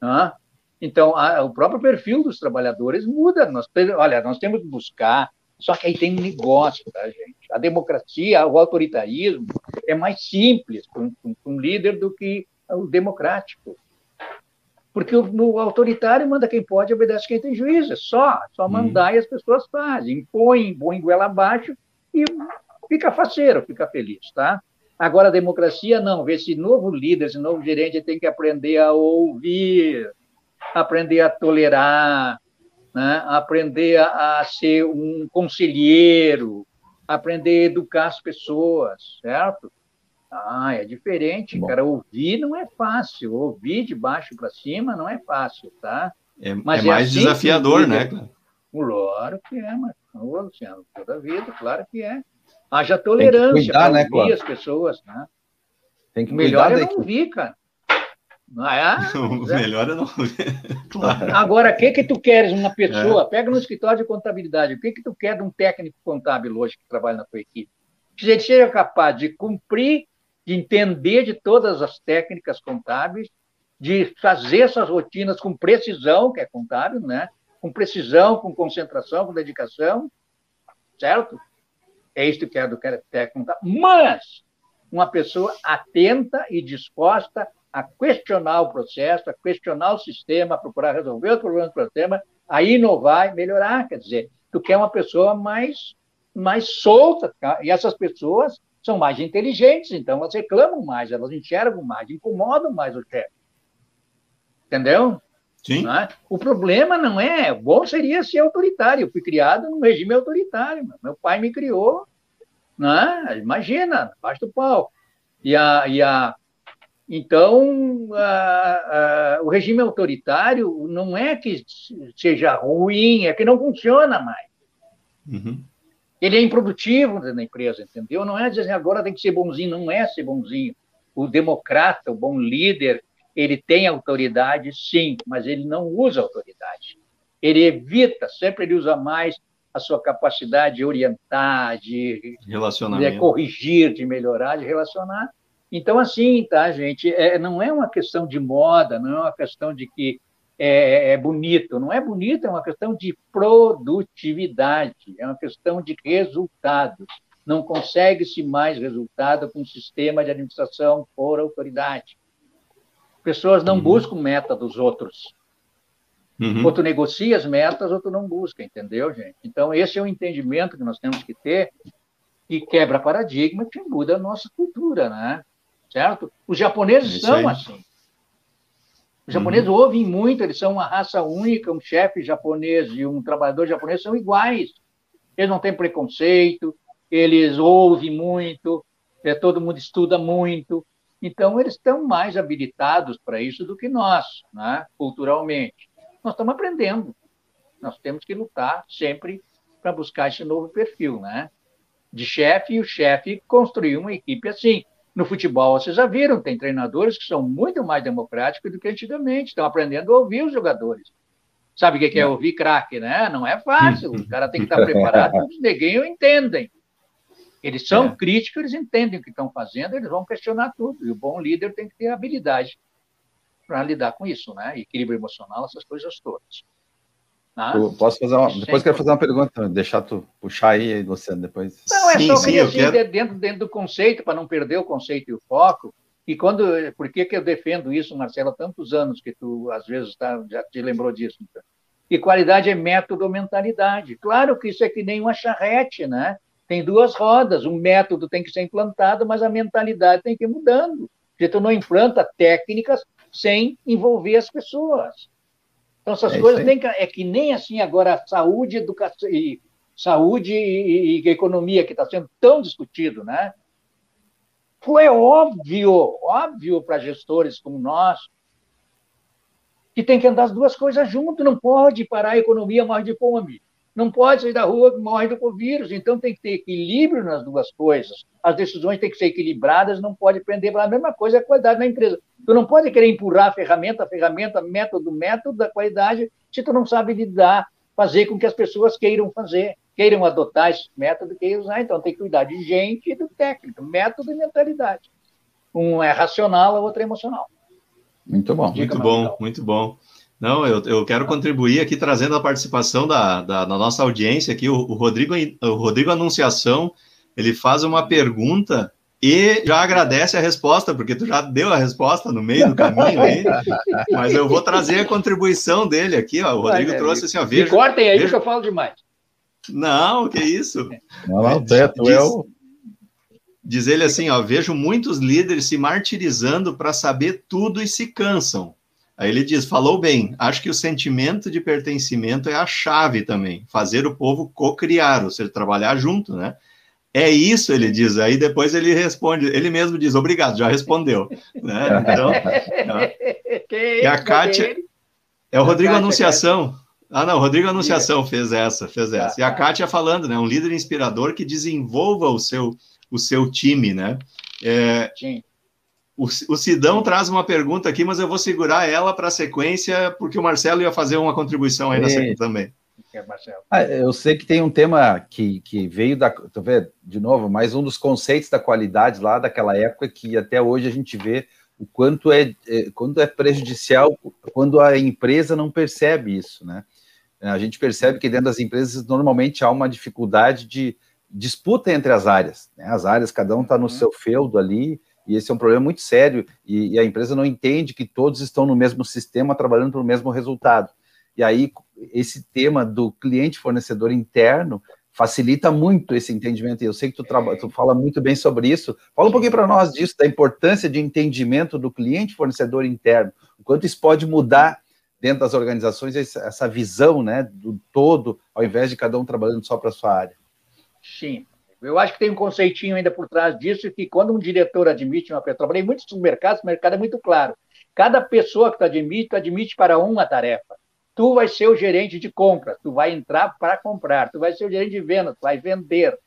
Né? Então, a, o próprio perfil dos trabalhadores muda. Nós, olha, nós temos que buscar, só que aí tem um negócio, tá, gente? A democracia, o autoritarismo é mais simples para um, um líder do que o democrático. Porque o, autoritário manda quem pode, obedece quem tem juízo. É só, só mandar hum. e as pessoas fazem. Impõe, põe goela abaixo e fica faceiro, fica feliz, tá? Agora, a democracia, não. Esse novo líder, esse novo gerente tem que aprender a ouvir, aprender a tolerar, né? aprender a, a ser um conselheiro, aprender a educar as pessoas, certo? Ah, é diferente, Bom. cara. Ouvir não é fácil. Ouvir de baixo para cima não é fácil, tá? É, Mas é, é mais assim desafiador, né? Claro que é, mas, ô, Luciano, toda vida, claro que é. Haja tolerância para né, ouvir as pessoas, né? Tem que Melhor é não ouvir, cara. Não é? *laughs* O melhor é não *laughs* claro. Agora, o que que tu queres uma pessoa? É. Pega no escritório de contabilidade. O que que tu quer de um técnico contábil hoje que trabalha na tua equipe? Que ele seja capaz de cumprir de entender de todas as técnicas contábeis, de fazer essas rotinas com precisão, que é contábil, né? com precisão, com concentração, com dedicação, certo? É isso que é do técnico contábil. Mas uma pessoa atenta e disposta a questionar o processo, a questionar o sistema, a procurar resolver os problemas do sistema, a inovar e melhorar. Quer dizer, tu quer uma pessoa mais, mais solta, tá? e essas pessoas são mais inteligentes, então elas reclamam mais, elas enxergam mais, incomodam mais o chefe. Entendeu? Sim. É? O problema não é. Bom seria ser autoritário. Eu fui criado num regime autoritário. Meu pai me criou. Né? Imagina, abaixo do pau. E a, e a, então, a, a, o regime autoritário não é que seja ruim, é que não funciona mais. Uhum. Ele é improdutivo na empresa, entendeu? Não é dizer assim, agora tem que ser bonzinho, não é ser bonzinho. O democrata, o bom líder, ele tem autoridade, sim, mas ele não usa autoridade. Ele evita, sempre ele usa mais a sua capacidade de orientar, de, de corrigir, de melhorar, de relacionar. Então, assim, tá, gente? É, não é uma questão de moda, não é uma questão de que é, é, bonito. Não é bonito, é uma questão de produtividade, é uma questão de resultados. Não consegue-se mais resultado com um sistema de administração por autoridade. Pessoas não uhum. buscam meta dos outros. Uhum. Ou tu negocia as metas ou tu não busca, entendeu, gente? Então, esse é o entendimento que nós temos que ter e quebra paradigma que muda a nossa cultura, né? Certo? Os japoneses são assim. Os japoneses uhum. ouvem muito, eles são uma raça única, um chefe japonês e um trabalhador japonês são iguais. Eles não têm preconceito, eles ouvem muito, é, todo mundo estuda muito. Então, eles estão mais habilitados para isso do que nós, né? culturalmente. Nós estamos aprendendo. Nós temos que lutar sempre para buscar esse novo perfil né? de chefe, e o chefe construir uma equipe assim. No futebol, vocês já viram, tem treinadores que são muito mais democráticos do que antigamente, estão aprendendo a ouvir os jogadores. Sabe o que é ouvir craque, né? Não é fácil, o cara tem que estar preparado, os neguinhos entendem. Eles são é. críticos, eles entendem o que estão fazendo, eles vão questionar tudo. E o bom líder tem que ter habilidade para lidar com isso, né? Equilíbrio emocional, essas coisas todas. Ah, posso fazer uma, depois quero fazer uma pergunta, deixar tu puxar aí, Luciano, depois. Não, é sim, só sim, assim, quero... dentro, dentro do conceito, para não perder o conceito e o foco. E quando, por que, que eu defendo isso, Marcelo, há tantos anos que tu, às vezes, tá, já te lembrou disso? Então. E qualidade é método ou mentalidade. Claro que isso é que nem uma charrete, né? Tem duas rodas, o método tem que ser implantado, mas a mentalidade tem que ir mudando. Porque tu não implanta técnicas sem envolver as pessoas. Então, essas é coisas que, é que nem assim agora saúde, educação e saúde e, e economia que está sendo tão discutido, né? Foi óbvio, óbvio para gestores como nós, que tem que andar as duas coisas junto, não pode parar a economia morre de fome. Não pode sair da rua morre do vírus, então tem que ter equilíbrio nas duas coisas. As decisões têm que ser equilibradas, não pode prender para a mesma coisa é a qualidade da empresa. Tu não pode querer empurrar a ferramenta, a ferramenta, método, método da qualidade, se tu não sabe lidar, fazer com que as pessoas queiram fazer, queiram adotar esse método, queiram usar. Então tem que cuidar de gente e do técnico, método e mentalidade. Um é racional, a outra é emocional. Muito bom, Dica muito bom, muito bom. Não, eu, eu quero contribuir aqui trazendo a participação da, da, da nossa audiência aqui. O, o, Rodrigo, o Rodrigo Anunciação, ele faz uma pergunta e já agradece a resposta, porque tu já deu a resposta no meio do caminho aí, *laughs* mas eu vou trazer a contribuição dele aqui, ó. O Rodrigo Vai, trouxe assim, ó, veja... Me cortem aí veja... que eu falo demais. Não, que isso. Não, não, teto, diz, eu... diz ele assim, ó, vejo muitos líderes se martirizando para saber tudo e se cansam. Aí ele diz: falou bem, acho que o sentimento de pertencimento é a chave também, fazer o povo co-criar, ou seja, trabalhar junto, né? É isso, ele diz. Aí depois ele responde, ele mesmo diz: obrigado, já respondeu. Né? Então, é *laughs* a Kátia. É o Rodrigo Anunciação. Ah, não, o Rodrigo Anunciação fez essa, fez essa. E a Kátia falando, né? Um líder inspirador que desenvolva o seu, o seu time, né? É, Sim. O, o Sidão traz uma pergunta aqui, mas eu vou segurar ela para a sequência, porque o Marcelo ia fazer uma contribuição aí na sequência também. Ah, eu sei que tem um tema que, que veio da. Tô vendo, de novo, mais um dos conceitos da qualidade lá daquela época que até hoje a gente vê o quanto é, é quanto é prejudicial quando a empresa não percebe isso, né? A gente percebe que dentro das empresas normalmente há uma dificuldade de disputa entre as áreas. Né? As áreas, cada um está no uhum. seu feudo ali, e esse é um problema muito sério, e, e, a empresa não entende que todos estão no mesmo sistema, trabalhando para o mesmo resultado. E aí, esse tema do cliente fornecedor interno facilita muito esse entendimento, e eu sei que tu, tu fala muito bem sobre isso. Fala um pouquinho para nós disso, da importância de entendimento do cliente fornecedor interno, o quanto isso pode mudar dentro das organizações essa visão né, do todo, ao invés de cada um trabalhando só para a sua área. Sim, eu acho que tem um conceitinho ainda por trás disso, que quando um diretor admite uma pessoa, trabalhei muito no mercado, o mercado é muito claro. Cada pessoa que tu admite, tu admite para uma tarefa. Tu vai ser o gerente de compras, tu vai entrar para comprar, tu vai ser o gerente de venda, tu vai vender.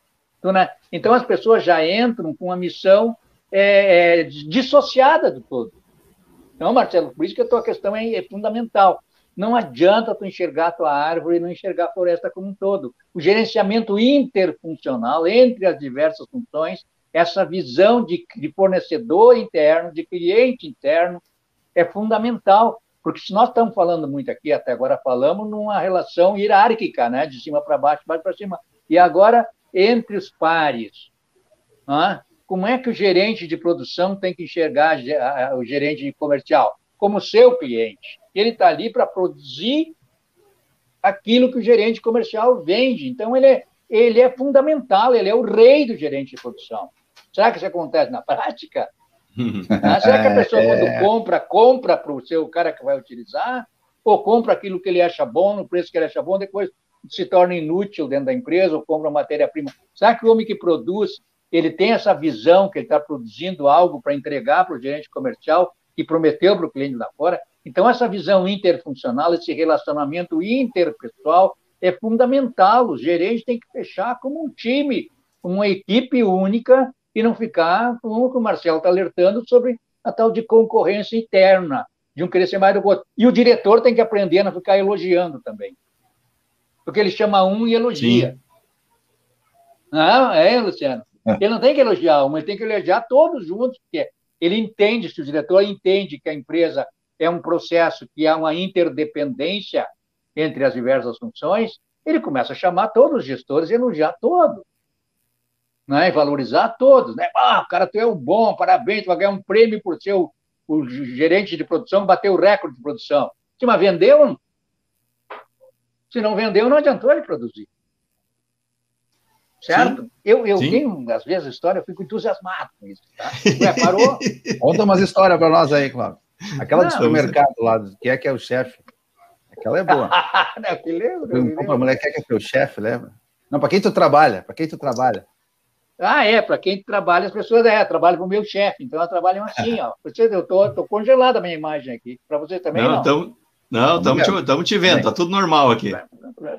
Tu, né? Então as pessoas já entram com uma missão é, é, dissociada do todo. Então, Marcelo, por isso que a tua questão é, é fundamental. Não adianta tu enxergar a tua árvore e não enxergar a floresta como um todo. O gerenciamento interfuncional entre as diversas funções, essa visão de, de fornecedor interno, de cliente interno, é fundamental. Porque se nós estamos falando muito aqui, até agora falamos numa relação hierárquica, né? de cima para baixo, baixo para cima. E agora, entre os pares. Né? Como é que o gerente de produção tem que enxergar o gerente comercial? Como seu cliente ele está ali para produzir aquilo que o gerente comercial vende. Então, ele é, ele é fundamental, ele é o rei do gerente de produção. Será que isso acontece na prática? Ah, será que a *laughs* pessoa, quando é. compra, compra para o seu cara que vai utilizar? Ou compra aquilo que ele acha bom, no preço que ele acha bom, depois se torna inútil dentro da empresa, ou compra matéria-prima? Será que o homem que produz, ele tem essa visão que ele está produzindo algo para entregar para o gerente comercial que prometeu para o cliente lá fora? Então, essa visão interfuncional, esse relacionamento interpessoal é fundamental. O gerente tem que fechar como um time, uma equipe única e não ficar como o Marcelo está alertando sobre a tal de concorrência interna, de um crescer mais do que o outro. E o diretor tem que aprender a não ficar elogiando também. Porque ele chama um e elogia. Sim. Não, é, Luciano? É. Ele não tem que elogiar um, ele tem que elogiar todos juntos, porque ele entende, se o diretor entende que a empresa é um processo que há uma interdependência entre as diversas funções, ele começa a chamar todos os gestores e elogiar todos. Né? E valorizar todos. Né? Ah, cara, tu é um bom, parabéns, tu vai ganhar um prêmio por ser o, o gerente de produção, bateu o recorde de produção. Se mas vendeu? Se não vendeu, não adiantou ele produzir. Certo? Sim. Eu, eu Sim. tenho, às vezes, a história, eu fico entusiasmado com isso. Tá? *laughs* Ué, parou? Conta umas histórias para nós aí, Cláudio. Aquela não, do supermercado lá, que é que é o chefe. Aquela é boa. *laughs* não, que lembro. mulher quer que é teu chefe, lembra? Não, para quem tu trabalha? Para quem tu trabalha? Ah, é, para quem trabalha, as pessoas é, trabalham para o meu chefe, então elas trabalham assim, ó. Eu tô, tô congelada a minha imagem aqui. Para você também não? Não, não estamos te, te vendo, tá tudo normal aqui.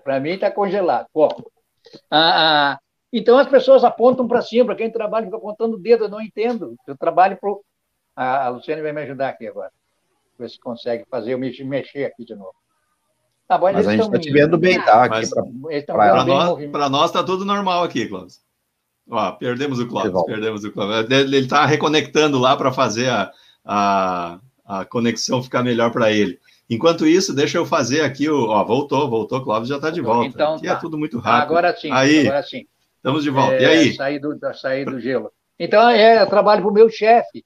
Para mim está congelado. Bom, ah, ah, então as pessoas apontam para cima, para quem trabalha fica apontando o dedo, eu não entendo. Eu trabalho para a, a Luciane vai me ajudar aqui agora. Ver se consegue fazer eu mexer, mexer aqui de novo. Tá, mas, mas a gente está te vendo bem, tá? Para nós está tudo normal aqui, Cláudio. Ó, perdemos o Cláudio, perdemos o Cláudio. Ele está reconectando lá para fazer a, a, a, conexão ficar melhor para ele. Enquanto isso, deixa eu fazer aqui o. Ó, voltou, voltou, Cláudio já está de volta. Então, aqui é tá. é tudo muito rápido. Agora sim, aí, agora sim. Estamos de volta. É, e aí? Sair do, sair do gelo. Então, é, eu trabalho para o meu chefe.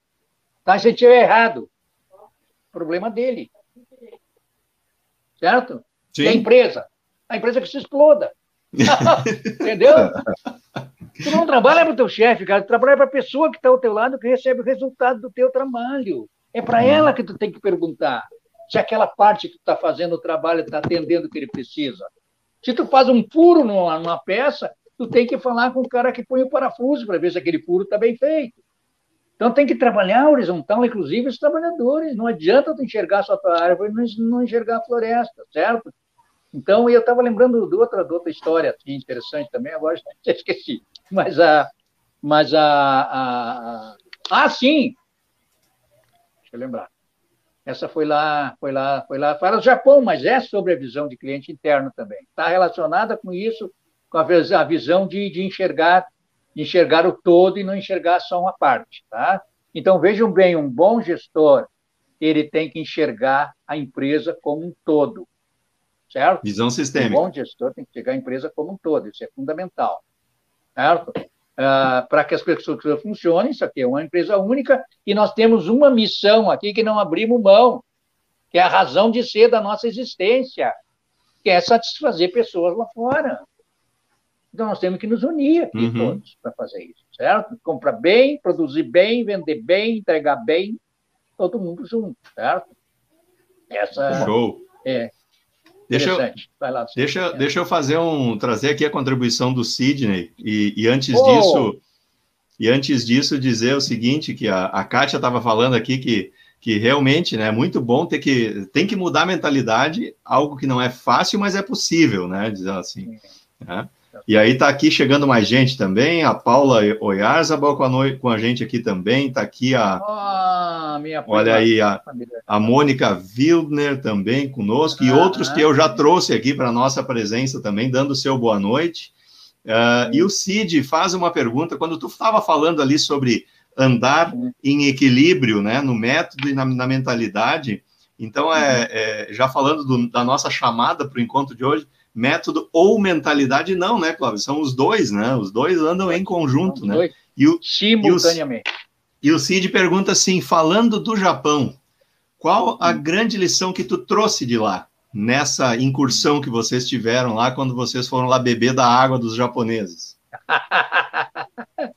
Tá, se tiver errado, problema dele. Certo? Sim. E a empresa? A empresa que se exploda. *laughs* Entendeu? *laughs* Tu não trabalha para o teu chefe, cara. Tu trabalha para a pessoa que está ao teu lado que recebe o resultado do teu trabalho. É para ela que tu tem que perguntar se aquela parte que tu está fazendo o trabalho está atendendo o que ele precisa. Se tu faz um furo numa, numa peça, tu tem que falar com o cara que põe o parafuso para ver se aquele furo está bem feito. Então tem que trabalhar horizontal, inclusive os trabalhadores. Não adianta tu enxergar só a tua árvore e não enxergar a floresta, certo? Então, eu estava lembrando de outra, de outra história interessante também, agora *laughs* já esqueci. Mas a. Mas a, a, a. Ah, sim! Deixa eu lembrar. Essa foi lá, foi lá, foi lá para o Japão, mas é sobre a visão de cliente interno também. Está relacionada com isso, com a visão de, de enxergar enxergar o todo e não enxergar só uma parte, tá? Então vejam bem, um bom gestor ele tem que enxergar a empresa como um todo, certo? Visão sistêmica. Um bom gestor tem que enxergar a empresa como um todo, isso é fundamental, certo? Uh, para que as pessoas funcionem, isso aqui é uma empresa única e nós temos uma missão aqui que não abrimos mão, que é a razão de ser da nossa existência, que é satisfazer pessoas lá fora. Então, nós temos que nos unir aqui uhum. todos para fazer isso, certo? Comprar bem, produzir bem, vender bem, entregar bem, todo mundo junto, certo? Essa Show. é Deixa eu, lá, deixa, deixa eu fazer um trazer aqui a contribuição do Sidney e, e antes oh. disso e antes disso dizer o seguinte que a, a Kátia estava falando aqui que que realmente né, é muito bom ter que tem que mudar a mentalidade, algo que não é fácil, mas é possível, né? Dizer assim. Né? E aí está aqui chegando mais gente também, a Paula Oyarzabal com a, com a gente aqui também, está aqui a... Oh, olha aí, a, a Mônica Wildner também conosco, e outros que eu já trouxe aqui para a nossa presença também, dando o seu boa noite. Uh, e o Cid faz uma pergunta, quando tu estava falando ali sobre andar em equilíbrio, né, no método e na, na mentalidade, então, é, é já falando do, da nossa chamada para o encontro de hoje, método ou mentalidade, não, né, Cláudio? São os dois, né? Os dois andam em conjunto, né? E o, Simultaneamente. E o, e o Cid pergunta assim: falando do Japão, qual a hum. grande lição que tu trouxe de lá? nessa incursão que vocês tiveram lá quando vocês foram lá beber da água dos japoneses? *laughs*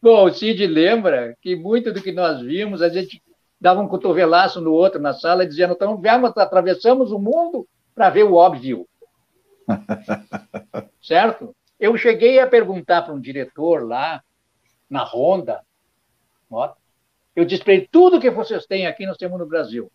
Bom, o Cid lembra que muito do que nós vimos, a gente dava um cotovelaço no outro na sala, dizendo: então, vamos, atravessamos o mundo para ver o óbvio. *laughs* certo? Eu cheguei a perguntar para um diretor lá, na Honda, ó, eu ele: tudo que vocês têm aqui nós temos no Brasil.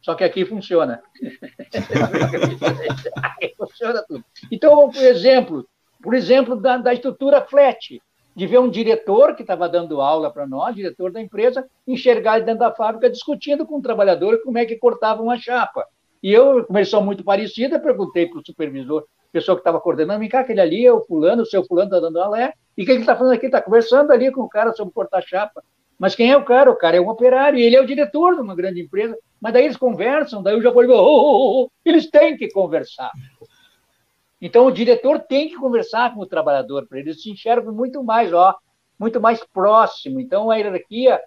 Só que aqui funciona. *laughs* funciona tudo. Então, por exemplo, por exemplo, da, da estrutura flat, de ver um diretor que estava dando aula para nós, diretor da empresa, enxergar ele dentro da fábrica discutindo com o trabalhador como é que cortava uma chapa. E eu, são muito parecidos, perguntei para o supervisor, pessoa que estava coordenando, vem cá, aquele ali é o fulano, o seu fulano está dando aula, é? E o que ele está fazendo aqui? Está conversando ali com o cara sobre cortar chapa. Mas quem é o cara? O cara é um operário, e ele é o diretor de uma grande empresa. Mas daí eles conversam, daí o japonês, oh, oh, oh, eles têm que conversar. Então o diretor tem que conversar com o trabalhador, para eles se enxergam muito mais, ó, muito mais próximo. Então a hierarquia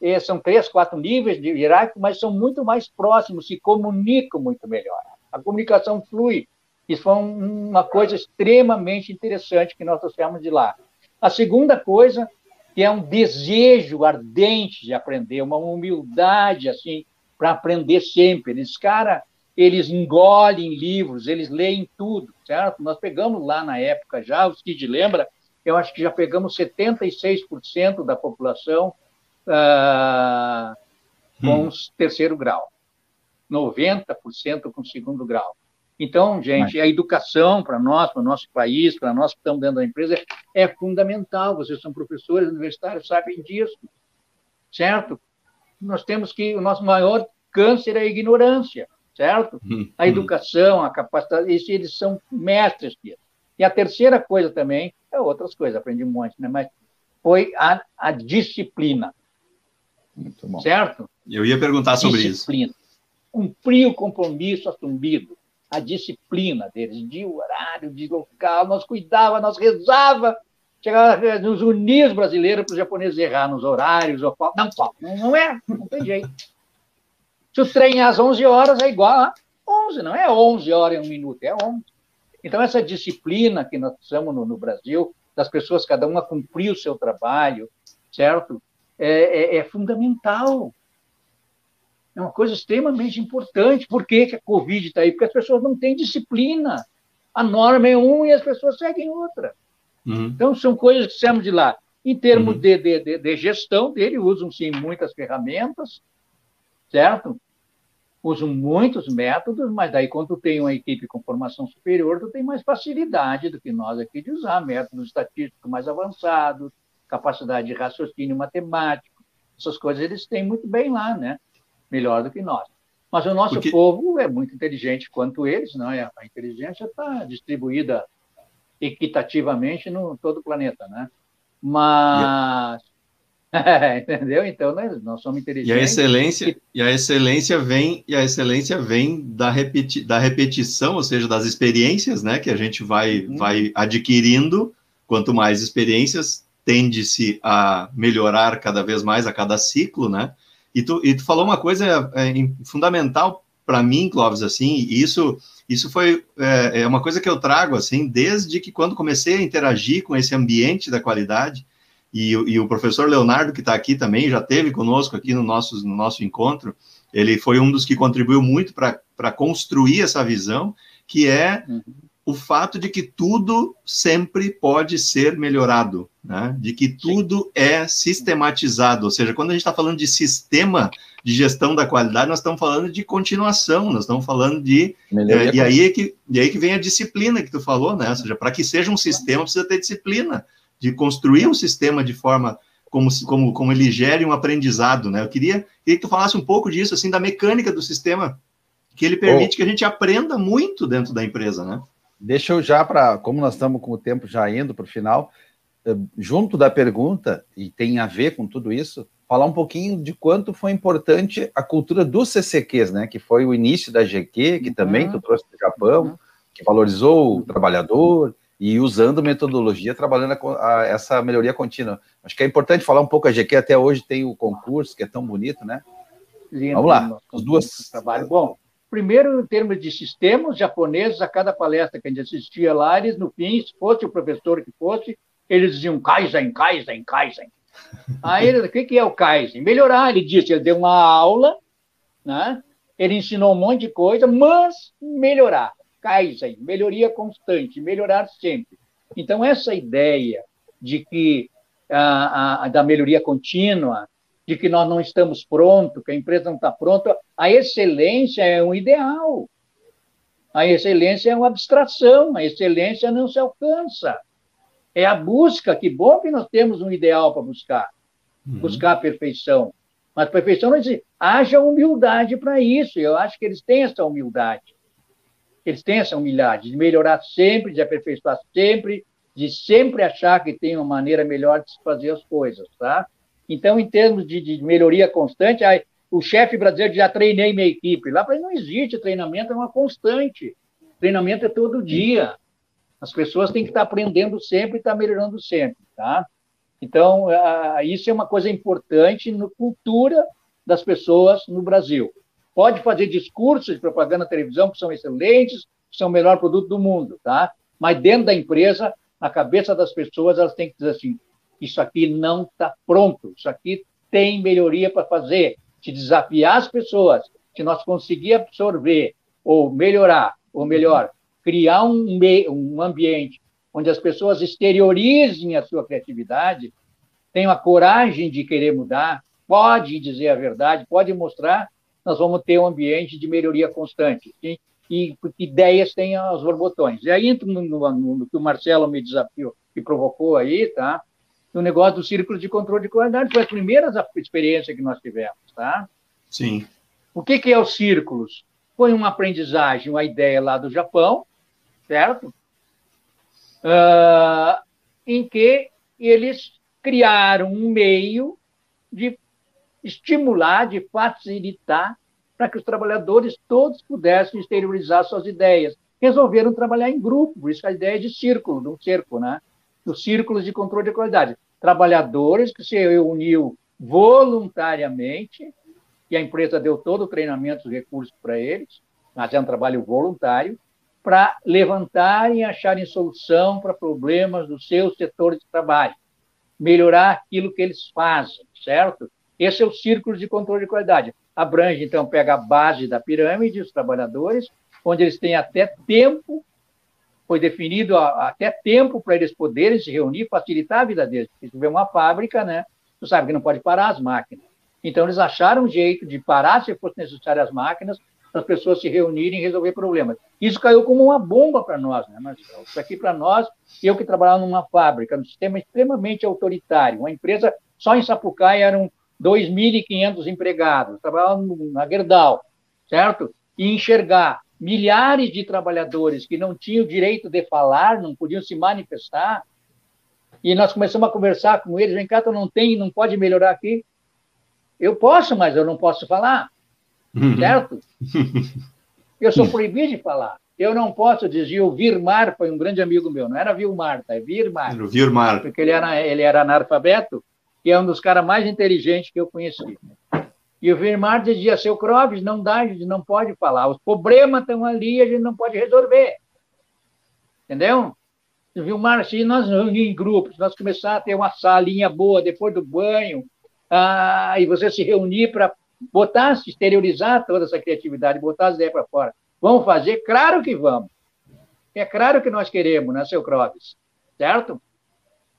eh, são três, quatro níveis de hierárquico, mas são muito mais próximos, se comunicam muito melhor. A comunicação flui. Isso foi uma coisa extremamente interessante que nós trouxemos de lá. A segunda coisa, que é um desejo ardente de aprender, uma humildade assim para aprender sempre. Eles, cara, eles engolem livros, eles leem tudo, certo? Nós pegamos lá na época já, o Cid lembra, eu acho que já pegamos 76% da população uh, com hum. terceiro grau, 90% com segundo grau. Então, gente, a educação para nós, para o nosso país, para nós que estamos dentro da empresa, é fundamental. Vocês são professores universitários, sabem disso, certo? Nós temos que, o nosso maior câncer é a ignorância certo? Hum, a hum. educação, a capacidade, isso, eles são mestres disso. E a terceira coisa também, é outras coisas, aprendi um monte, né? mas foi a, a disciplina. Muito bom. Certo? Eu ia perguntar sobre disciplina. isso. Cumprir o compromisso assumido, a disciplina deles, de horário, de local, nós cuidava, nós rezava, chegava nos unir os brasileiros para os japoneses errar nos horários, ou, não, não, não é, não tem jeito. Se o trem é às 11 horas, é igual a 11, não é 11 horas e um minuto, é 11. Então, essa disciplina que nós precisamos no, no Brasil, das pessoas, cada uma cumprir o seu trabalho, certo? É, é, é, fundamental. É uma coisa extremamente importante. Por que, que a Covid está aí? Porque as pessoas não têm disciplina. A norma é um e as pessoas seguem outra. Uhum. Então, são coisas que precisamos de lá. Em termos uhum. de, de, de, gestão dele, usam sim muitas ferramentas, certo? usam muitos métodos, mas daí quando tu tem uma equipe com formação superior, tu tem mais facilidade do que nós aqui de usar métodos estatísticos mais avançados, capacidade de raciocínio matemático, essas coisas eles têm muito bem lá, né? Melhor do que nós. Mas o nosso Porque... povo é muito inteligente quanto eles, não é? A inteligência está distribuída equitativamente no todo o planeta, né? Mas *laughs* Entendeu? Então nós, nós somos inteligentes. E a excelência, e a excelência vem, e a excelência vem da, repeti, da repetição, ou seja, das experiências, né, que a gente vai, uhum. vai adquirindo. Quanto mais experiências, tende-se a melhorar cada vez mais a cada ciclo, né? E tu, e tu falou uma coisa é, fundamental para mim, Clóvis, assim, e isso, isso foi é, é uma coisa que eu trago, assim, desde que quando comecei a interagir com esse ambiente da qualidade, e, e o professor Leonardo, que está aqui também, já teve conosco aqui no nosso, no nosso encontro, ele foi um dos que contribuiu muito para construir essa visão, que é uhum. O fato de que tudo sempre pode ser melhorado, né? de que tudo é sistematizado, ou seja, quando a gente está falando de sistema de gestão da qualidade, nós estamos falando de continuação, nós estamos falando de... É, e, aí é que, e aí que vem a disciplina que tu falou, né? Ou seja, para que seja um sistema, precisa ter disciplina de construir um sistema de forma como, como, como ele gere um aprendizado, né? Eu queria, queria que tu falasse um pouco disso, assim, da mecânica do sistema, que ele permite oh. que a gente aprenda muito dentro da empresa, né? Deixa eu já, para como nós estamos com o tempo já indo para o final, eh, junto da pergunta, e tem a ver com tudo isso, falar um pouquinho de quanto foi importante a cultura dos CCQs, né? Que foi o início da GQ, que também uhum. tu trouxe do Japão, uhum. que valorizou o trabalhador, e usando metodologia, trabalhando a, a, essa melhoria contínua. Acho que é importante falar um pouco, a GQ até hoje tem o concurso, que é tão bonito, né? Lindo, Vamos lá, as duas... Trabalho bom. Primeiro, em termos de sistemas japoneses, a cada palestra que a gente assistia lá, eles, no fim, se fosse o professor que fosse, eles diziam Kaizen, Kaizen, Kaizen. *laughs* Aí, o que é o Kaizen? Melhorar, ele disse, ele deu uma aula, né? ele ensinou um monte de coisa, mas melhorar. Kaizen, melhoria constante, melhorar sempre. Então, essa ideia de que a, a, da melhoria contínua, de que nós não estamos prontos, que a empresa não está pronta, a excelência é um ideal. A excelência é uma abstração, a excelência não se alcança. É a busca, que bom que nós temos um ideal para buscar, uhum. buscar a perfeição. Mas perfeição não existe. Haja humildade para isso. Eu acho que eles têm essa humildade. Eles têm essa humildade de melhorar sempre, de aperfeiçoar sempre, de sempre achar que tem uma maneira melhor de se fazer as coisas, tá? Então, em termos de, de melhoria constante, aí, o chefe brasileiro já treinei minha equipe. Lá para não existe treinamento, é uma constante. Treinamento é todo dia. As pessoas têm que estar aprendendo sempre e estar melhorando sempre, tá? Então, isso é uma coisa importante na cultura das pessoas no Brasil. Pode fazer discursos de propaganda na televisão que são excelentes, que são o melhor produto do mundo, tá? Mas dentro da empresa, na cabeça das pessoas, elas têm que dizer assim: isso aqui não está pronto, isso aqui tem melhoria para fazer. Se desafiar as pessoas, se nós conseguir absorver ou melhorar, ou melhor, criar um, um ambiente onde as pessoas exteriorizem a sua criatividade, tenham a coragem de querer mudar, pode dizer a verdade, pode mostrar, nós vamos ter um ambiente de melhoria constante. Sim? E ideias têm os borbotões. E aí no, no, no, que o Marcelo me desafiou, me provocou aí, tá? No negócio do círculo de controle de qualidade, foi a primeira experiência que nós tivemos, tá? Sim. O que, que é os círculos? Foi uma aprendizagem, uma ideia lá do Japão, certo? uh, em que eles criaram um meio de estimular, de facilitar, para que os trabalhadores todos pudessem exteriorizar suas ideias. Resolveram trabalhar em grupo, por isso a ideia de círculo, de um cerco, né? Dos círculos de controle de qualidade. Trabalhadores que se reuniu voluntariamente, e a empresa deu todo o treinamento, os recursos para eles, mas é um trabalho voluntário, para levantarem e acharem solução para problemas do seu setor de trabalho, melhorar aquilo que eles fazem, certo? Esse é o círculo de controle de qualidade. Abrange, então, pega a base da pirâmide, os trabalhadores, onde eles têm até tempo, foi definido até tempo para eles poderem se reunir, facilitar a vida deles. Se tiver uma fábrica, né, você sabe que não pode parar as máquinas. Então, eles acharam um jeito de parar, se fosse necessário, as máquinas, para as pessoas se reunirem e resolver problemas. Isso caiu como uma bomba para nós, né, Marcelo? Isso aqui para nós, eu que trabalhava numa fábrica, num sistema extremamente autoritário, uma empresa, só em Sapucaí eram 2.500 empregados, trabalhava na Gerdau, certo? E enxergar milhares de trabalhadores que não tinham direito de falar, não podiam se manifestar, e nós começamos a conversar com eles, vem cá, tu não tem, não pode melhorar aqui? Eu posso, mas eu não posso falar. Uhum. certo? *laughs* Eu sou proibido de falar. Eu não posso dizer, o Virmar foi um grande amigo meu, não era Vilmar, tá? é Virmar. Era o Virmar. Porque ele era, ele era analfabeto e é um dos caras mais inteligentes que eu conheci. E o Virmar dizia, seu Clóvis, não dá, a gente não pode falar. Os problemas estão ali a gente não pode resolver. Entendeu? Vilmar, se nós em grupos, nós começar a ter uma salinha boa depois do banho, ah, e você se reunir para botar, exteriorizar toda essa criatividade, botar as ideias para fora. Vamos fazer? Claro que vamos. É claro que nós queremos, né, seu Clóvis? Certo?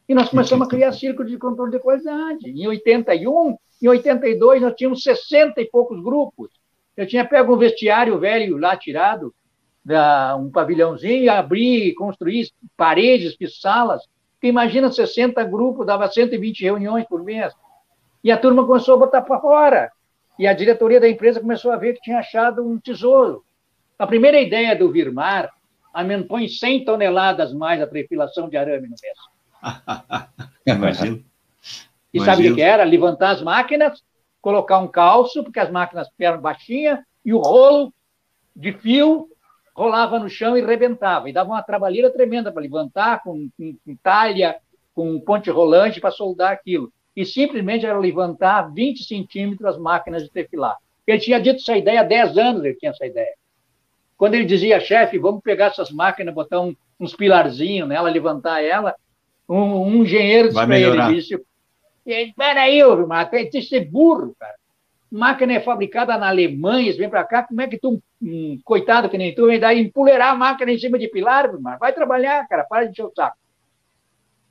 E nós começamos a criar círculos de controle de qualidade. Em 81, em 82, nós tínhamos 60 e poucos grupos. Eu tinha pego um vestiário velho lá tirado, um pavilhãozinho, abrir, construir paredes de salas. Porque imagina 60 grupos, dava 120 reuniões por mês. E a turma começou a botar para fora. E a diretoria da empresa começou a ver que tinha achado um tesouro. A primeira ideia do Virmar em 100 toneladas mais a trefilação de arame no mês. *laughs* Imagina. E sabe o que era? Levantar as máquinas, colocar um calço, porque as máquinas eram baixinhas, e o rolo de fio rolava no chão e rebentava. E dava uma trabalheira tremenda para levantar, com, com, com talha, com ponte rolante para soldar aquilo e simplesmente era levantar 20 centímetros as máquinas de tefilar. Ele tinha dito essa ideia há 10 anos, ele tinha essa ideia. Quando ele dizia, chefe, vamos pegar essas máquinas, botar um, uns pilarzinhos nela, levantar ela, um, um engenheiro disse para ele, disse, peraí, Marco, tem que ser burro, cara. Máquina é fabricada na Alemanha, vem para cá, como é que tu, um, coitado que nem tu, vem daí empoleirar a máquina em cima de pilar, Marco? vai trabalhar, cara, para de encher o saco.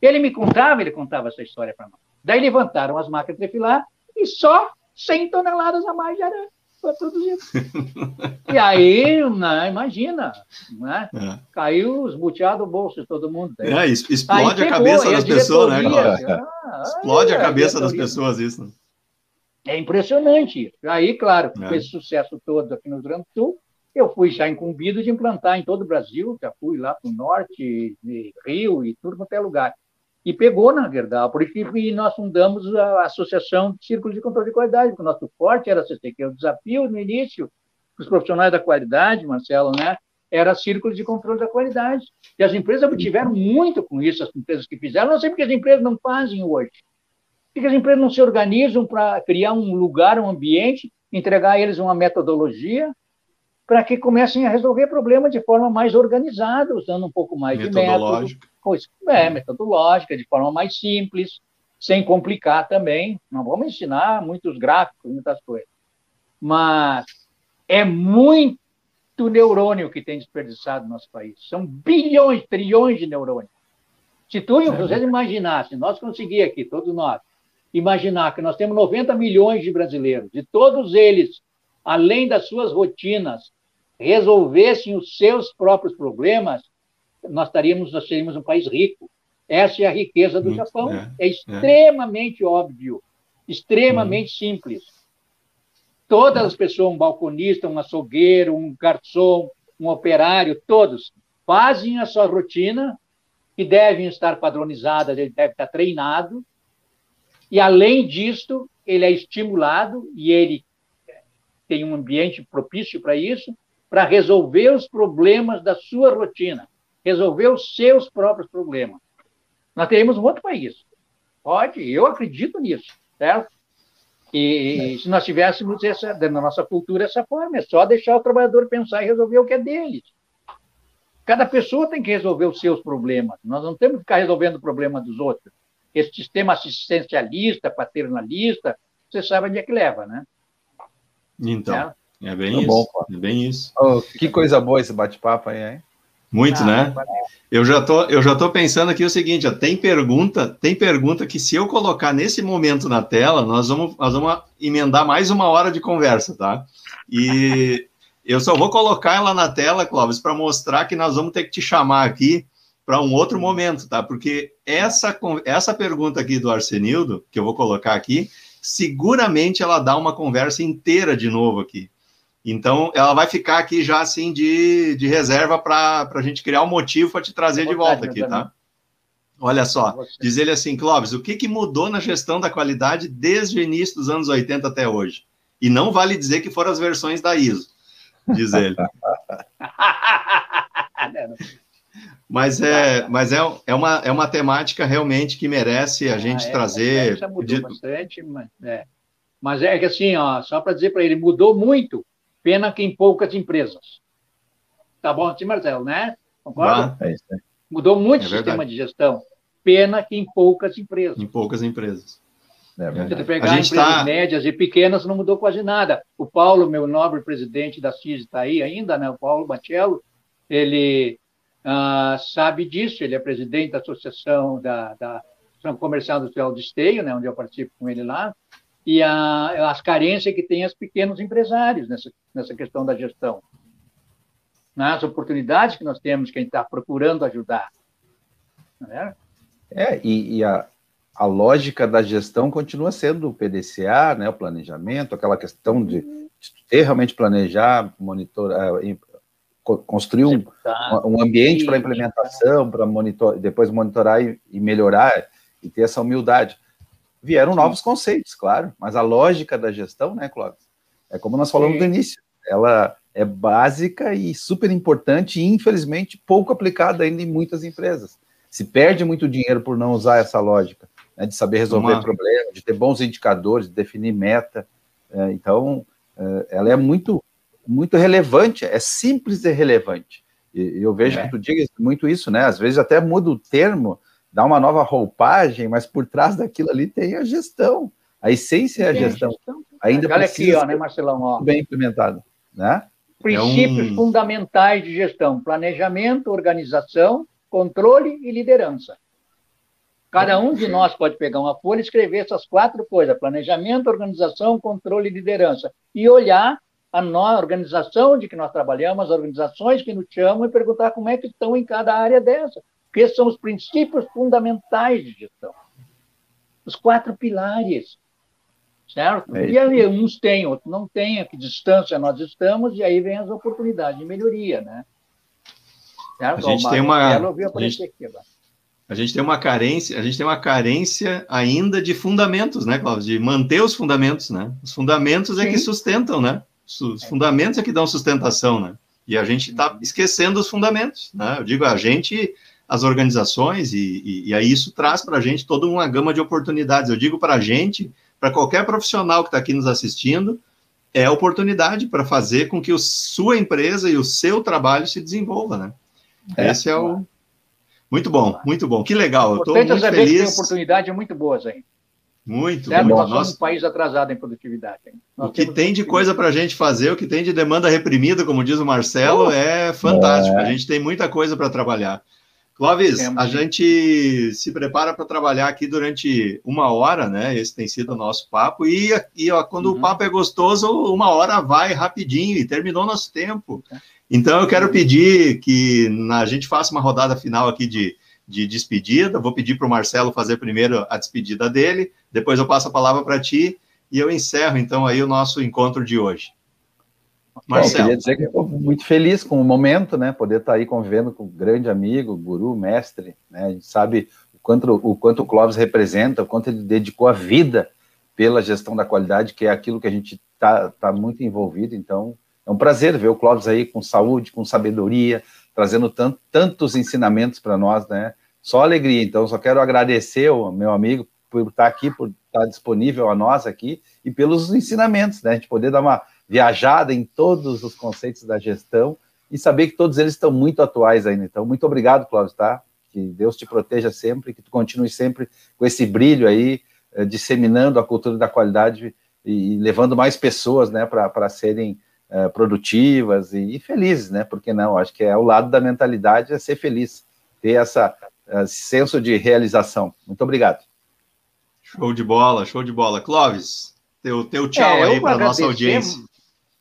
Ele me contava, ele contava essa história para nós. Daí levantaram as máquinas de filar e só 100 toneladas a mais de arame foi produzido. e aí, né, imagina, né? É. caiu os buteados do bolso de todo mundo. É, explode a cabeça das pessoas, né, ah, Explode a cabeça das pessoas isso. Né? É impressionante. Aí, claro, com é. esse sucesso todo aqui no Rio Grande do Sul, eu fui já incumbido de implantar em todo o Brasil, já fui lá para o norte, Rio e tudo quanto é lugar. E pegou na Gerdau, porque nós fundamos a Associação de Círculos de Controle de Qualidade, porque o nosso forte era que é o desafio no início, os profissionais da qualidade, Marcelo, né? Era círculos de controle da qualidade. E as empresas tiveram muito com isso, as empresas que fizeram. Não sei porque as empresas não fazem hoje. Porque as empresas não se organizam para criar um lugar, um ambiente, entregar a eles uma metodologia para que comecem a resolver problemas de forma mais organizada, usando um pouco mais de método. É, metodológica, de forma mais simples, sem complicar também. Não vamos ensinar muitos gráficos, muitas coisas. Mas é muito neurônio que tem desperdiçado no nosso país. São bilhões, trilhões de neurônios. Se tu e vocês imaginassem, nós conseguir aqui, todos nós, imaginar que nós temos 90 milhões de brasileiros, e todos eles, além das suas rotinas, resolvessem os seus próprios problemas, nós estaríamos, nós seríamos um país rico. Essa é a riqueza do Japão. É, é, é. extremamente é. óbvio, extremamente hum. simples. Todas as pessoas, um balconista, um açougueiro, um garçom, um operário, todos fazem a sua rotina, que devem estar padronizadas, ele deve estar treinado, e, além disto, ele é estimulado e ele tem um ambiente propício para isso, para resolver os problemas da sua rotina, resolver os seus próprios problemas. Nós teremos um outro país. Pode, eu acredito nisso, certo? E se nós tivéssemos essa, na nossa cultura essa forma, é só deixar o trabalhador pensar e resolver o que é deles. Cada pessoa tem que resolver os seus problemas. Nós não temos que ficar resolvendo o problema dos outros esse sistema assistencialista, paternalista, você sabe onde é que leva, né? Então, é, é bem isso. Bom, é bem isso. Oh, que coisa boa esse bate-papo aí, hein? Muito, ah, né? Eu já tô, eu já tô pensando aqui o seguinte, ó, tem pergunta, tem pergunta que se eu colocar nesse momento na tela, nós vamos, nós vamos emendar mais uma hora de conversa, tá? E *laughs* eu só vou colocar ela na tela, Clóvis, para mostrar que nós vamos ter que te chamar aqui para um outro momento, tá? Porque essa, essa pergunta aqui do Arsenildo, que eu vou colocar aqui, seguramente ela dá uma conversa inteira de novo aqui. Então, ela vai ficar aqui já assim de, de reserva para a gente criar um motivo para te trazer de volta aqui, tá? Olha só, diz ele assim, Clóvis, o que, que mudou na gestão da qualidade desde o início dos anos 80 até hoje? E não vale dizer que foram as versões da ISO, diz ele. *laughs* Mas é, mas é, é, uma, é uma temática realmente que merece a gente ah, é, trazer. Já mudou de... bastante, mas é. mas é que assim, ó, só para dizer para ele, mudou muito, pena que em poucas empresas. Tá bom assim, Marcelo, né? Concorda? Ah, é mudou muito é o sistema de gestão, pena que em poucas empresas. Em poucas empresas. É Se pegar a gente empresas tá... médias e pequenas, não mudou quase nada. O Paulo, meu nobre presidente da CIS, está aí ainda, né? O Paulo Batello, ele uh, sabe disso. Ele é presidente da Associação da, da Associação Comercial Industrial de Esteio, né, onde eu participo com ele lá, e a, as carências que tem os pequenos empresários nessa, nessa questão da gestão. Nas oportunidades que nós temos, que a gente está procurando ajudar. É, é e, e a, a lógica da gestão continua sendo o PDCA, né, o planejamento, aquela questão de, de ter realmente planejar, monitorar, construir um, um ambiente para implementação, para monitor, depois monitorar e, e, melhorar e ter essa humildade. Vieram Sim. novos conceitos, claro, mas a lógica da gestão, né, Clóvis? É como nós falamos Sim. no início, ela é básica e super importante e, infelizmente, pouco aplicada ainda em muitas empresas. Se perde muito dinheiro por não usar essa lógica, né, de saber resolver Uma... problemas, de ter bons indicadores, de definir meta. É, então, uh, ela é muito, muito relevante, é simples e relevante. E eu vejo é. que tu diga muito isso, né? Às vezes até muda o termo, dá uma nova roupagem, mas por trás daquilo ali tem a gestão. A essência é a gestão. a. Ainda Olha aqui, ó, né, Marcelão? Ó. Bem implementado, né? Princípios é um... fundamentais de gestão: planejamento, organização, controle e liderança. Cada um de nós pode pegar uma folha e escrever essas quatro coisas: planejamento, organização, controle e liderança. E olhar a nossa organização de que nós trabalhamos, as organizações que nos chamam e perguntar como é que estão em cada área dessa. Esses são os princípios fundamentais de gestão. Os quatro pilares. Certo? É e aí, uns têm, outros não têm, a que distância nós estamos, e aí vem as oportunidades de melhoria, né? Certo? A gente tem uma. A gente, aqui, a gente tem uma carência, a gente tem uma carência ainda de fundamentos, né, Cláudio? De manter os fundamentos, né? Os fundamentos Sim. é que sustentam, né? Os fundamentos é que dão sustentação, né? E a gente está uhum. esquecendo os fundamentos, né? Eu digo a gente, as organizações, e, e, e aí isso traz para a gente toda uma gama de oportunidades. Eu digo para a gente, para qualquer profissional que está aqui nos assistindo, é oportunidade para fazer com que a sua empresa e o seu trabalho se desenvolva, né? É, Esse é o. Muito bom, muito bom. Que legal. Eu estou muito feliz. Que tem oportunidades muito boas aí. Muito certo? bom. Nós somos um país atrasado em produtividade. o que tem de coisa para a gente fazer, o que tem de demanda reprimida, como diz o Marcelo, oh, é fantástico. É. A gente tem muita coisa para trabalhar. Clóvis, Temos. a gente se prepara para trabalhar aqui durante uma hora, né? Esse tem sido o nosso papo. E, e ó, quando uhum. o papo é gostoso, uma hora vai rapidinho e terminou nosso tempo. Então, eu quero pedir que a gente faça uma rodada final aqui de de despedida. Vou pedir para o Marcelo fazer primeiro a despedida dele, depois eu passo a palavra para ti e eu encerro então aí o nosso encontro de hoje. Marcelo. Bom, queria dizer que estou muito feliz com o momento, né? Poder estar tá aí convivendo com um grande amigo, guru, mestre, né? A gente sabe o quanto o, quanto o Clóvis representa, o quanto ele dedicou a vida pela gestão da qualidade, que é aquilo que a gente está tá muito envolvido. Então, é um prazer ver o Clóvis aí com saúde, com sabedoria, trazendo tant, tantos ensinamentos para nós, né? Só alegria. Então, só quero agradecer o meu amigo por estar aqui, por estar disponível a nós aqui e pelos ensinamentos, né? A gente poder dar uma viajada em todos os conceitos da gestão e saber que todos eles estão muito atuais ainda. Então, muito obrigado, Cláudio, tá? Que Deus te proteja sempre, que tu continue sempre com esse brilho aí, eh, disseminando a cultura da qualidade e levando mais pessoas, né, para serem uh, produtivas e, e, felizes, né? Porque não? Acho que é o lado da mentalidade é ser feliz, ter essa uh, senso de realização. Muito obrigado. Show de bola, show de bola. Clóvis, teu, teu tchau é, aí para a nossa audiência.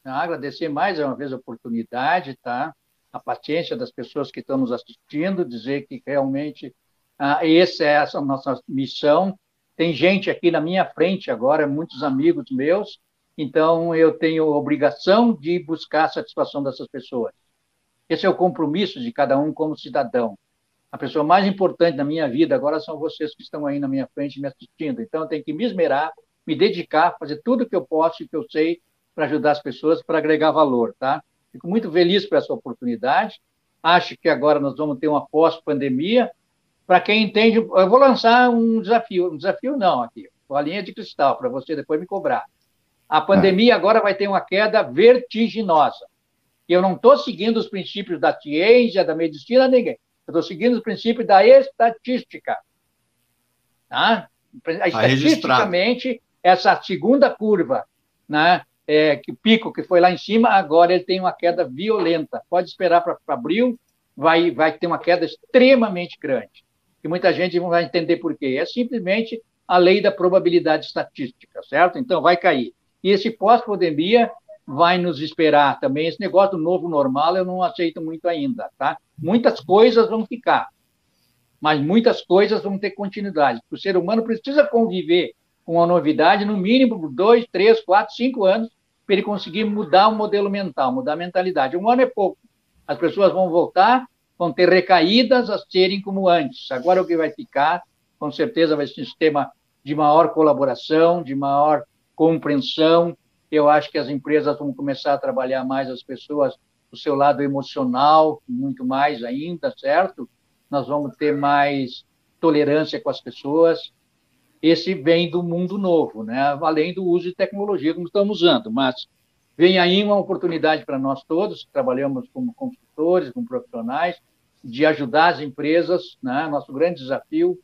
Agradecer mais uma vez a oportunidade, tá? A paciência das pessoas que estão nos assistindo, dizer que realmente ah, essa é a nossa missão. Tem gente aqui na minha frente agora, muitos amigos meus, então, eu tenho obrigação de buscar a satisfação dessas pessoas. Esse é o compromisso de cada um como cidadão. A pessoa mais importante da minha vida agora são vocês que estão aí na minha frente me assistindo. Então, eu tenho que me esmerar, me dedicar, fazer tudo o que eu posso e que eu sei para ajudar as pessoas, para agregar valor, tá? Fico muito feliz por essa oportunidade. Acho que agora nós vamos ter uma pós-pandemia. Para quem entende, eu vou lançar um desafio. Um desafio não aqui, uma linha de cristal, para você depois me cobrar. A pandemia é. agora vai ter uma queda vertiginosa. E eu não estou seguindo os princípios da ciência, da medicina, ninguém. Eu estou seguindo os princípios da estatística. Tá? Tá estatisticamente, essa segunda curva, né, é, que pico que foi lá em cima, agora ele tem uma queda violenta. Pode esperar para abril, vai, vai ter uma queda extremamente grande. E muita gente não vai entender por quê. É simplesmente a lei da probabilidade estatística, certo? Então, vai cair. E esse pós-pandemia vai nos esperar também. Esse negócio do novo normal eu não aceito muito ainda, tá? Muitas coisas vão ficar, mas muitas coisas vão ter continuidade. O ser humano precisa conviver com a novidade, no mínimo por dois, três, quatro, cinco anos, para ele conseguir mudar o modelo mental, mudar a mentalidade. Um ano é pouco. As pessoas vão voltar, vão ter recaídas a serem como antes. Agora o que vai ficar, com certeza, vai ser um sistema de maior colaboração, de maior compreensão. Eu acho que as empresas vão começar a trabalhar mais as pessoas o seu lado emocional, muito mais ainda, certo? Nós vamos ter mais tolerância com as pessoas. Esse vem do mundo novo, né? Além do uso de tecnologia como estamos usando, mas Vem aí uma oportunidade para nós todos, que trabalhamos como consultores, como profissionais, de ajudar as empresas, né? nosso grande desafio,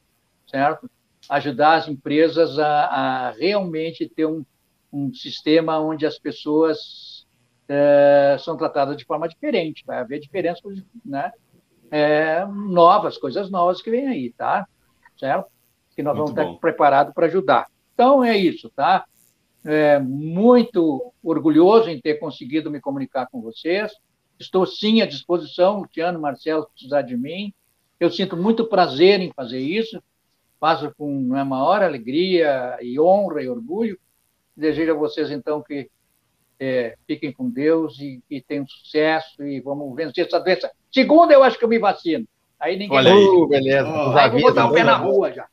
certo? Ajudar as empresas a, a realmente ter um, um sistema onde as pessoas é, são tratadas de forma diferente, vai haver diferenças, né? É, novas, coisas novas que vêm aí, tá? Certo? Que nós muito vamos estar preparados para ajudar. Então, é isso, tá? É, muito orgulhoso em ter conseguido me comunicar com vocês. Estou sim à disposição, Luciano, Marcelo, se precisar de mim. Eu sinto muito prazer em fazer isso. Faço com uma maior alegria e honra e orgulho. Desejo a vocês, então, que é, fiquem com Deus e, e tenham sucesso e vamos vencer essa doença. Segunda, eu acho que eu me vacino. Aí ninguém. Olha aí. Uh, beleza. Oh, aí vou botar o pé na rua já.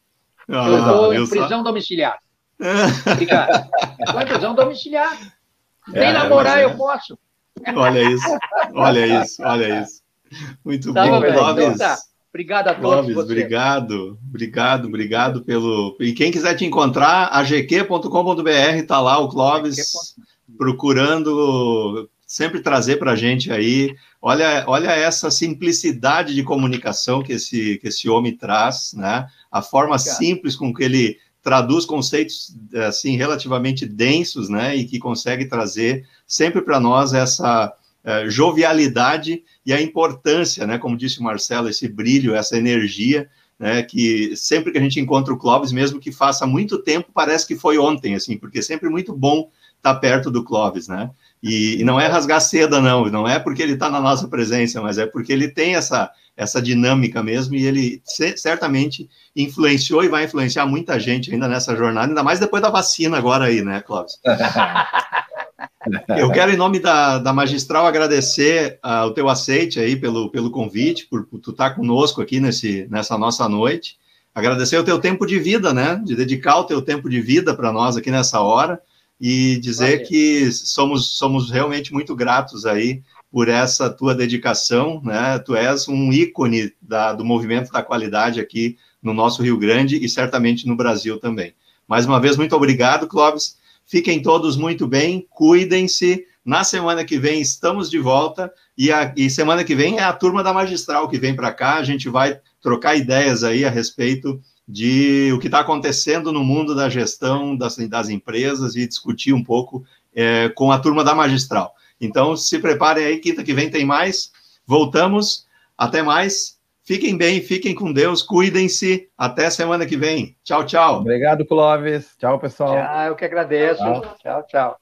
Ah, eu estou em prisão só... domiciliar. *laughs* Obrigado. Estou em prisão domiciliar. Nem é, namorar é... eu posso. Olha isso, olha isso, olha isso. Muito tá bom, Clóvis. Então, tá. Obrigado a todos. Clóvis, obrigado, obrigado, obrigado pelo. E quem quiser te encontrar, agq.com.br, está lá o Clóvis procurando sempre trazer para a gente aí. Olha, olha essa simplicidade de comunicação que esse, que esse homem traz, né? A forma simples com que ele traduz conceitos assim relativamente densos, né? E que consegue trazer sempre para nós essa uh, jovialidade e a importância, né? Como disse o Marcelo, esse brilho, essa energia. Né, que sempre que a gente encontra o Clóvis, mesmo que faça muito tempo, parece que foi ontem, assim, porque é sempre muito bom estar tá perto do Clóvis, né? E, e, não é rasgar seda, não, não é porque ele está na nossa presença, mas é porque ele tem essa, essa dinâmica mesmo e ele certamente influenciou e vai influenciar muita gente ainda nessa jornada, ainda mais depois da vacina agora aí, né, Clóvis? *laughs* Eu quero, em nome da, da magistral, agradecer uh, o teu aceite aí pelo, pelo convite, por, por tu estar tá conosco aqui nesse, nessa nossa noite. Agradecer o teu tempo de vida, né? De dedicar o teu tempo de vida para nós aqui nessa hora e dizer Valeu. que somos, somos realmente muito gratos aí por essa tua dedicação, né? Tu és um ícone da, do movimento da qualidade aqui no nosso Rio Grande e certamente no Brasil também. Mais uma vez, muito obrigado, Clóvis. Fiquem todos muito bem, cuidem-se. Na semana que vem estamos de volta e, a, e semana que vem é a turma da magistral que vem para cá. A gente vai trocar ideias aí a respeito de o que está acontecendo no mundo da gestão das, das empresas e discutir um pouco é, com a turma da magistral. Então, se preparem aí, quinta que vem tem mais. Voltamos. Até mais. Fiquem bem, fiquem com Deus, cuidem-se. Até semana que vem. Tchau, tchau. Obrigado, Clóvis. Tchau, pessoal. Tchau, eu que agradeço. tchau. tchau. tchau.